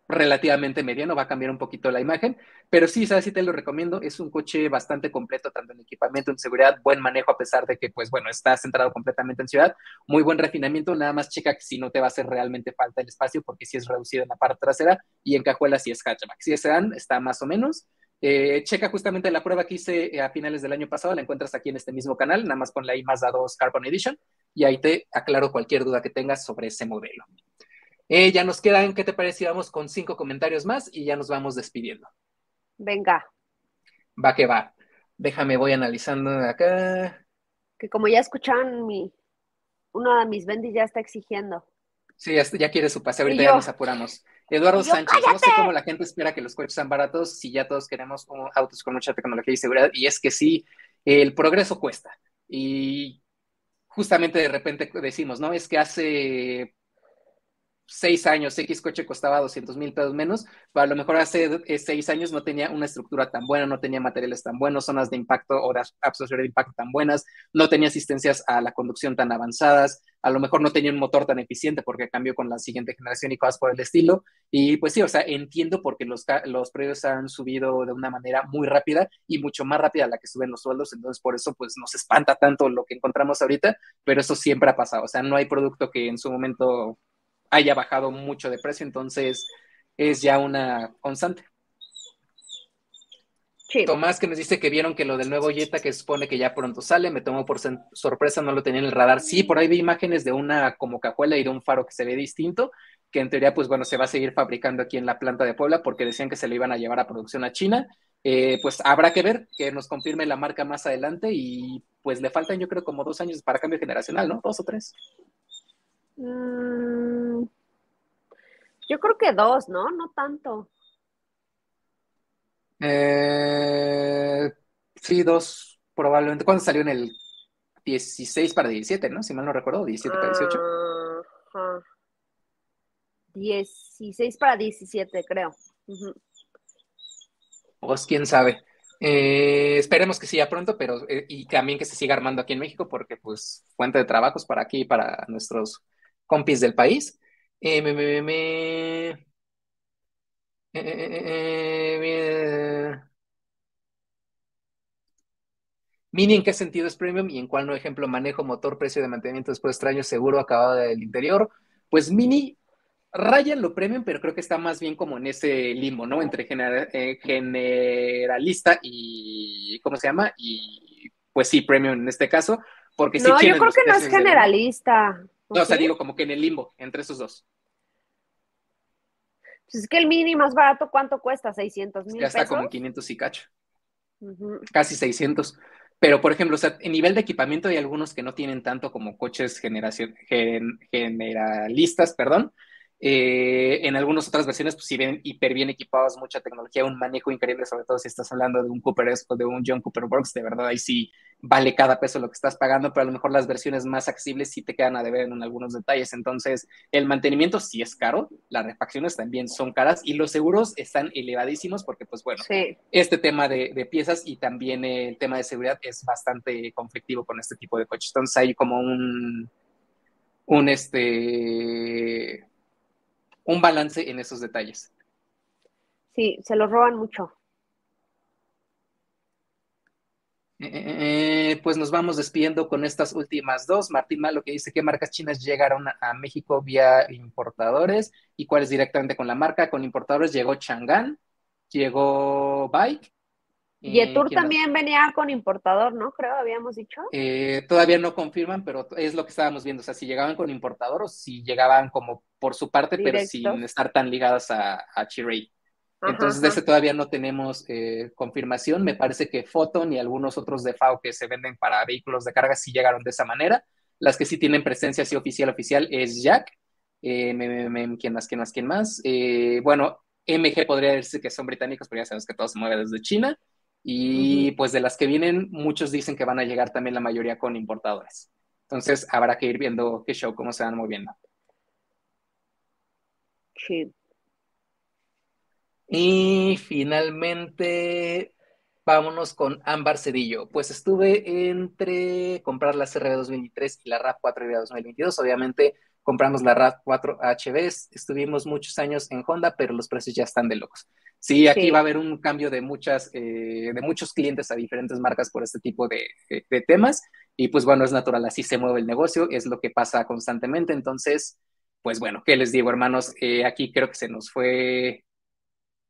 relativamente mediano, va a cambiar un poquito la imagen, pero sí, sabes, sí te lo recomiendo, es un coche bastante completo, tanto en equipamiento, en seguridad, buen manejo, a pesar de que, pues bueno, está centrado completamente en ciudad, muy buen refinamiento, nada más checa que si no te va a hacer realmente falta el espacio, porque si es reducido en la parte trasera, y en cajuela si es hatchback, si es sedán, está más o menos, eh, checa justamente la prueba que hice eh, a finales del año pasado, la encuentras aquí en este mismo canal, nada más ponle ahí Mazda 2 Carbon Edition, y ahí te aclaro cualquier duda que tengas sobre ese modelo. Eh, ya nos quedan, ¿qué te parece? Vamos con cinco comentarios más y ya nos vamos despidiendo. Venga. Va que va. Déjame, voy analizando acá. Que como ya escucharon, mi, uno de mis bendis ya está exigiendo. Sí, ya, quiere su pase, ahorita ya nos apuramos. Eduardo Sánchez, no sé cómo la gente espera que los coches sean baratos si ya todos queremos autos con mucha tecnología y seguridad. Y es que sí, el progreso cuesta. Y justamente de repente decimos, ¿no? Es que hace seis años X coche costaba 200 mil pesos menos, pero a lo mejor hace eh, seis años no tenía una estructura tan buena, no tenía materiales tan buenos, zonas de impacto o de absorción de impacto tan buenas, no tenía asistencias a la conducción tan avanzadas, a lo mejor no tenía un motor tan eficiente porque cambió con la siguiente generación y cosas por el estilo. Y pues sí, o sea, entiendo porque los, los precios han subido de una manera muy rápida y mucho más rápida a la que suben los sueldos, entonces por eso pues nos espanta tanto lo que encontramos ahorita, pero eso siempre ha pasado, o sea, no hay producto que en su momento haya bajado mucho de precio, entonces es ya una constante. Tomás que nos dice que vieron que lo del nuevo Jetta que supone que ya pronto sale, me tomó por sorpresa, no lo tenía en el radar. Sí, por ahí vi imágenes de una como cajuela y de un faro que se ve distinto, que en teoría pues bueno, se va a seguir fabricando aquí en la planta de Puebla porque decían que se lo iban a llevar a producción a China. Eh, pues habrá que ver que nos confirme la marca más adelante y pues le faltan yo creo como dos años para cambio generacional, ¿no? Dos o tres. Mm, yo creo que dos, ¿no? No tanto. Eh, sí, dos, probablemente. ¿Cuándo salió en el 16 para 17, no? Si mal no recuerdo, 17 para 18. 16 para 17, creo. Pues quién sabe. Eh, esperemos que siga pronto, pero eh, y también que se siga armando aquí en México, porque pues fuente de trabajos para aquí y para nuestros compis del país. Eh, me, me, me, Mini, ¿en qué sentido es premium y en cuál no? Ejemplo, manejo, motor, precio de mantenimiento después extraño, seguro, acabado del interior. Pues Mini raya lo premium, pero creo que está más bien como en ese limbo, ¿no? Entre eh, generalista y, ¿cómo se llama? Y pues sí, premium en este caso, porque No, yo creo que no es generalista. No, o sea, digo como que en el limbo, entre esos dos. Pues es que el mini más barato, ¿cuánto cuesta? ¿600 mil? Ya está como en 500 y cacho. Casi 600. Pero, por ejemplo, o sea, en nivel de equipamiento hay algunos que no tienen tanto como coches generación, generalistas, perdón, eh, en algunas otras versiones, pues si ven hiper bien equipados, mucha tecnología, un manejo increíble, sobre todo si estás hablando de un Cooper o de un John Cooper Works, de verdad ahí sí vale cada peso lo que estás pagando, pero a lo mejor las versiones más accesibles sí te quedan a deber en algunos detalles. Entonces, el mantenimiento sí es caro, las refacciones también son caras y los seguros están elevadísimos porque, pues bueno, este tema de, de, piezas y también el tema de seguridad es bastante conflictivo con este tipo de coches. Entonces, hay como un, un este un balance en esos detalles. Sí, se los roban mucho. Eh, eh, eh, pues nos vamos despidiendo con estas últimas dos. Martín Malo que dice qué marcas chinas llegaron a México vía importadores y cuáles directamente con la marca. Con importadores llegó Chang'an, llegó Bike Yetur también venía con importador, ¿no? Creo, habíamos dicho. Eh, todavía no confirman, pero es lo que estábamos viendo. O sea, si llegaban con importador o si llegaban como por su parte, pero sin estar tan ligadas a, a Chiray. Entonces, de ese todavía no tenemos eh, confirmación. Me parece que Photon y algunos otros de FAO que se venden para vehículos de carga sí llegaron de esa manera. Las que sí tienen presencia así oficial, oficial es Jack. Eh, ¿Quién más? ¿Quién más? ¿Quién más? Eh, bueno, MG podría decirse que son británicos, pero ya sabes que todo se mueve desde China. Y pues de las que vienen, muchos dicen que van a llegar también la mayoría con importadores. Entonces habrá que ir viendo qué show, cómo se van moviendo. Sí. Y finalmente, vámonos con Ámbar Cedillo. Pues estuve entre comprar la CRB 2023 y la RAP 4 2022. Obviamente compramos la RAP 4 HB. Estuvimos muchos años en Honda, pero los precios ya están de locos. Sí, aquí va a haber un cambio de muchas, eh, de muchos clientes a diferentes marcas por este tipo de, temas. Y pues bueno, es natural, así se mueve el negocio, es lo que pasa constantemente. Entonces, pues bueno, ¿qué les digo, hermanos? Eh, aquí creo que se nos fue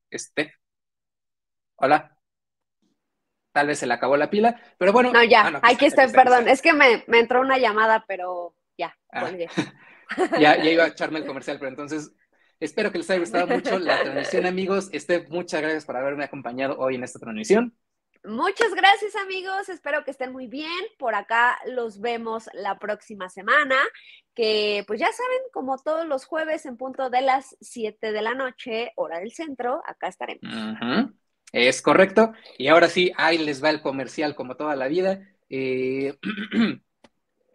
este. Hola. Tal vez se le acabó la pila, pero bueno. No, ya, ah, aquí estoy, perdón. Es que me, entró una llamada, pero ya. Ah. ya, ya iba a echarme el comercial, pero entonces Espero que les haya gustado mucho la transmisión, amigos. Este, muchas gracias por haberme acompañado hoy en esta transmisión. Muchas gracias, amigos. Espero que estén muy bien. Por acá los vemos la próxima semana, que pues ya saben, como todos los jueves en punto de las 7 de la noche, hora del centro, acá estaremos. Es correcto. Y ahora sí, ahí les va el comercial como toda la vida. Eh,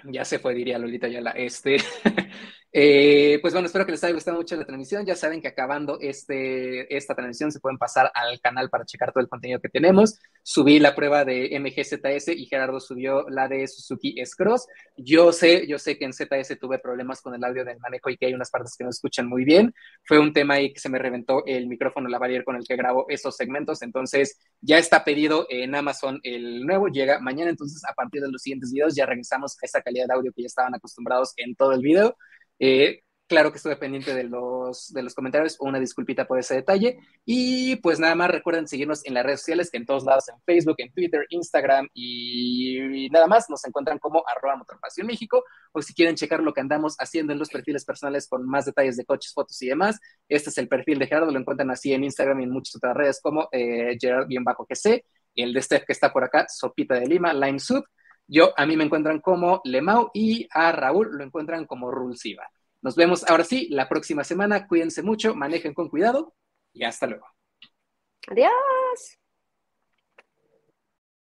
ya se fue, diría Lolita Yala. Este, Eh, pues bueno, espero que les haya gustado mucho la transmisión. Ya saben que acabando este, esta transmisión se pueden pasar al canal para checar todo el contenido que tenemos. Subí la prueba de MGZS y Gerardo subió la de Suzuki S-Cross. Yo sé, yo sé que en ZS tuve problemas con el audio del manejo y que hay unas partes que no escuchan muy bien. Fue un tema ahí que se me reventó el micrófono lavalier con el que grabo esos segmentos. Entonces ya está pedido en Amazon el nuevo, llega mañana. Entonces a partir de los siguientes videos ya regresamos a esa calidad de audio que ya estaban acostumbrados en todo el video. Eh, claro que estuve pendiente de los, de los comentarios, una disculpita por ese detalle. Y pues nada más recuerden seguirnos en las redes sociales, que en todos lados, en Facebook, en Twitter, Instagram y, nada más nos encuentran como arroba Motorpasión México. O si quieren checar lo que andamos haciendo en los perfiles personales con más detalles de coches, fotos y demás, este es el perfil de Gerardo, lo encuentran así en Instagram y en muchas otras redes como eh, Gerard-que y el de Steph que está por acá, Sopita de Lima, Lime Soup. Yo, a mí me encuentran como Lemau y a Raúl lo encuentran como Rulsiva. Nos vemos ahora sí la próxima semana. Cuídense mucho, manejen con cuidado y hasta luego. Adiós.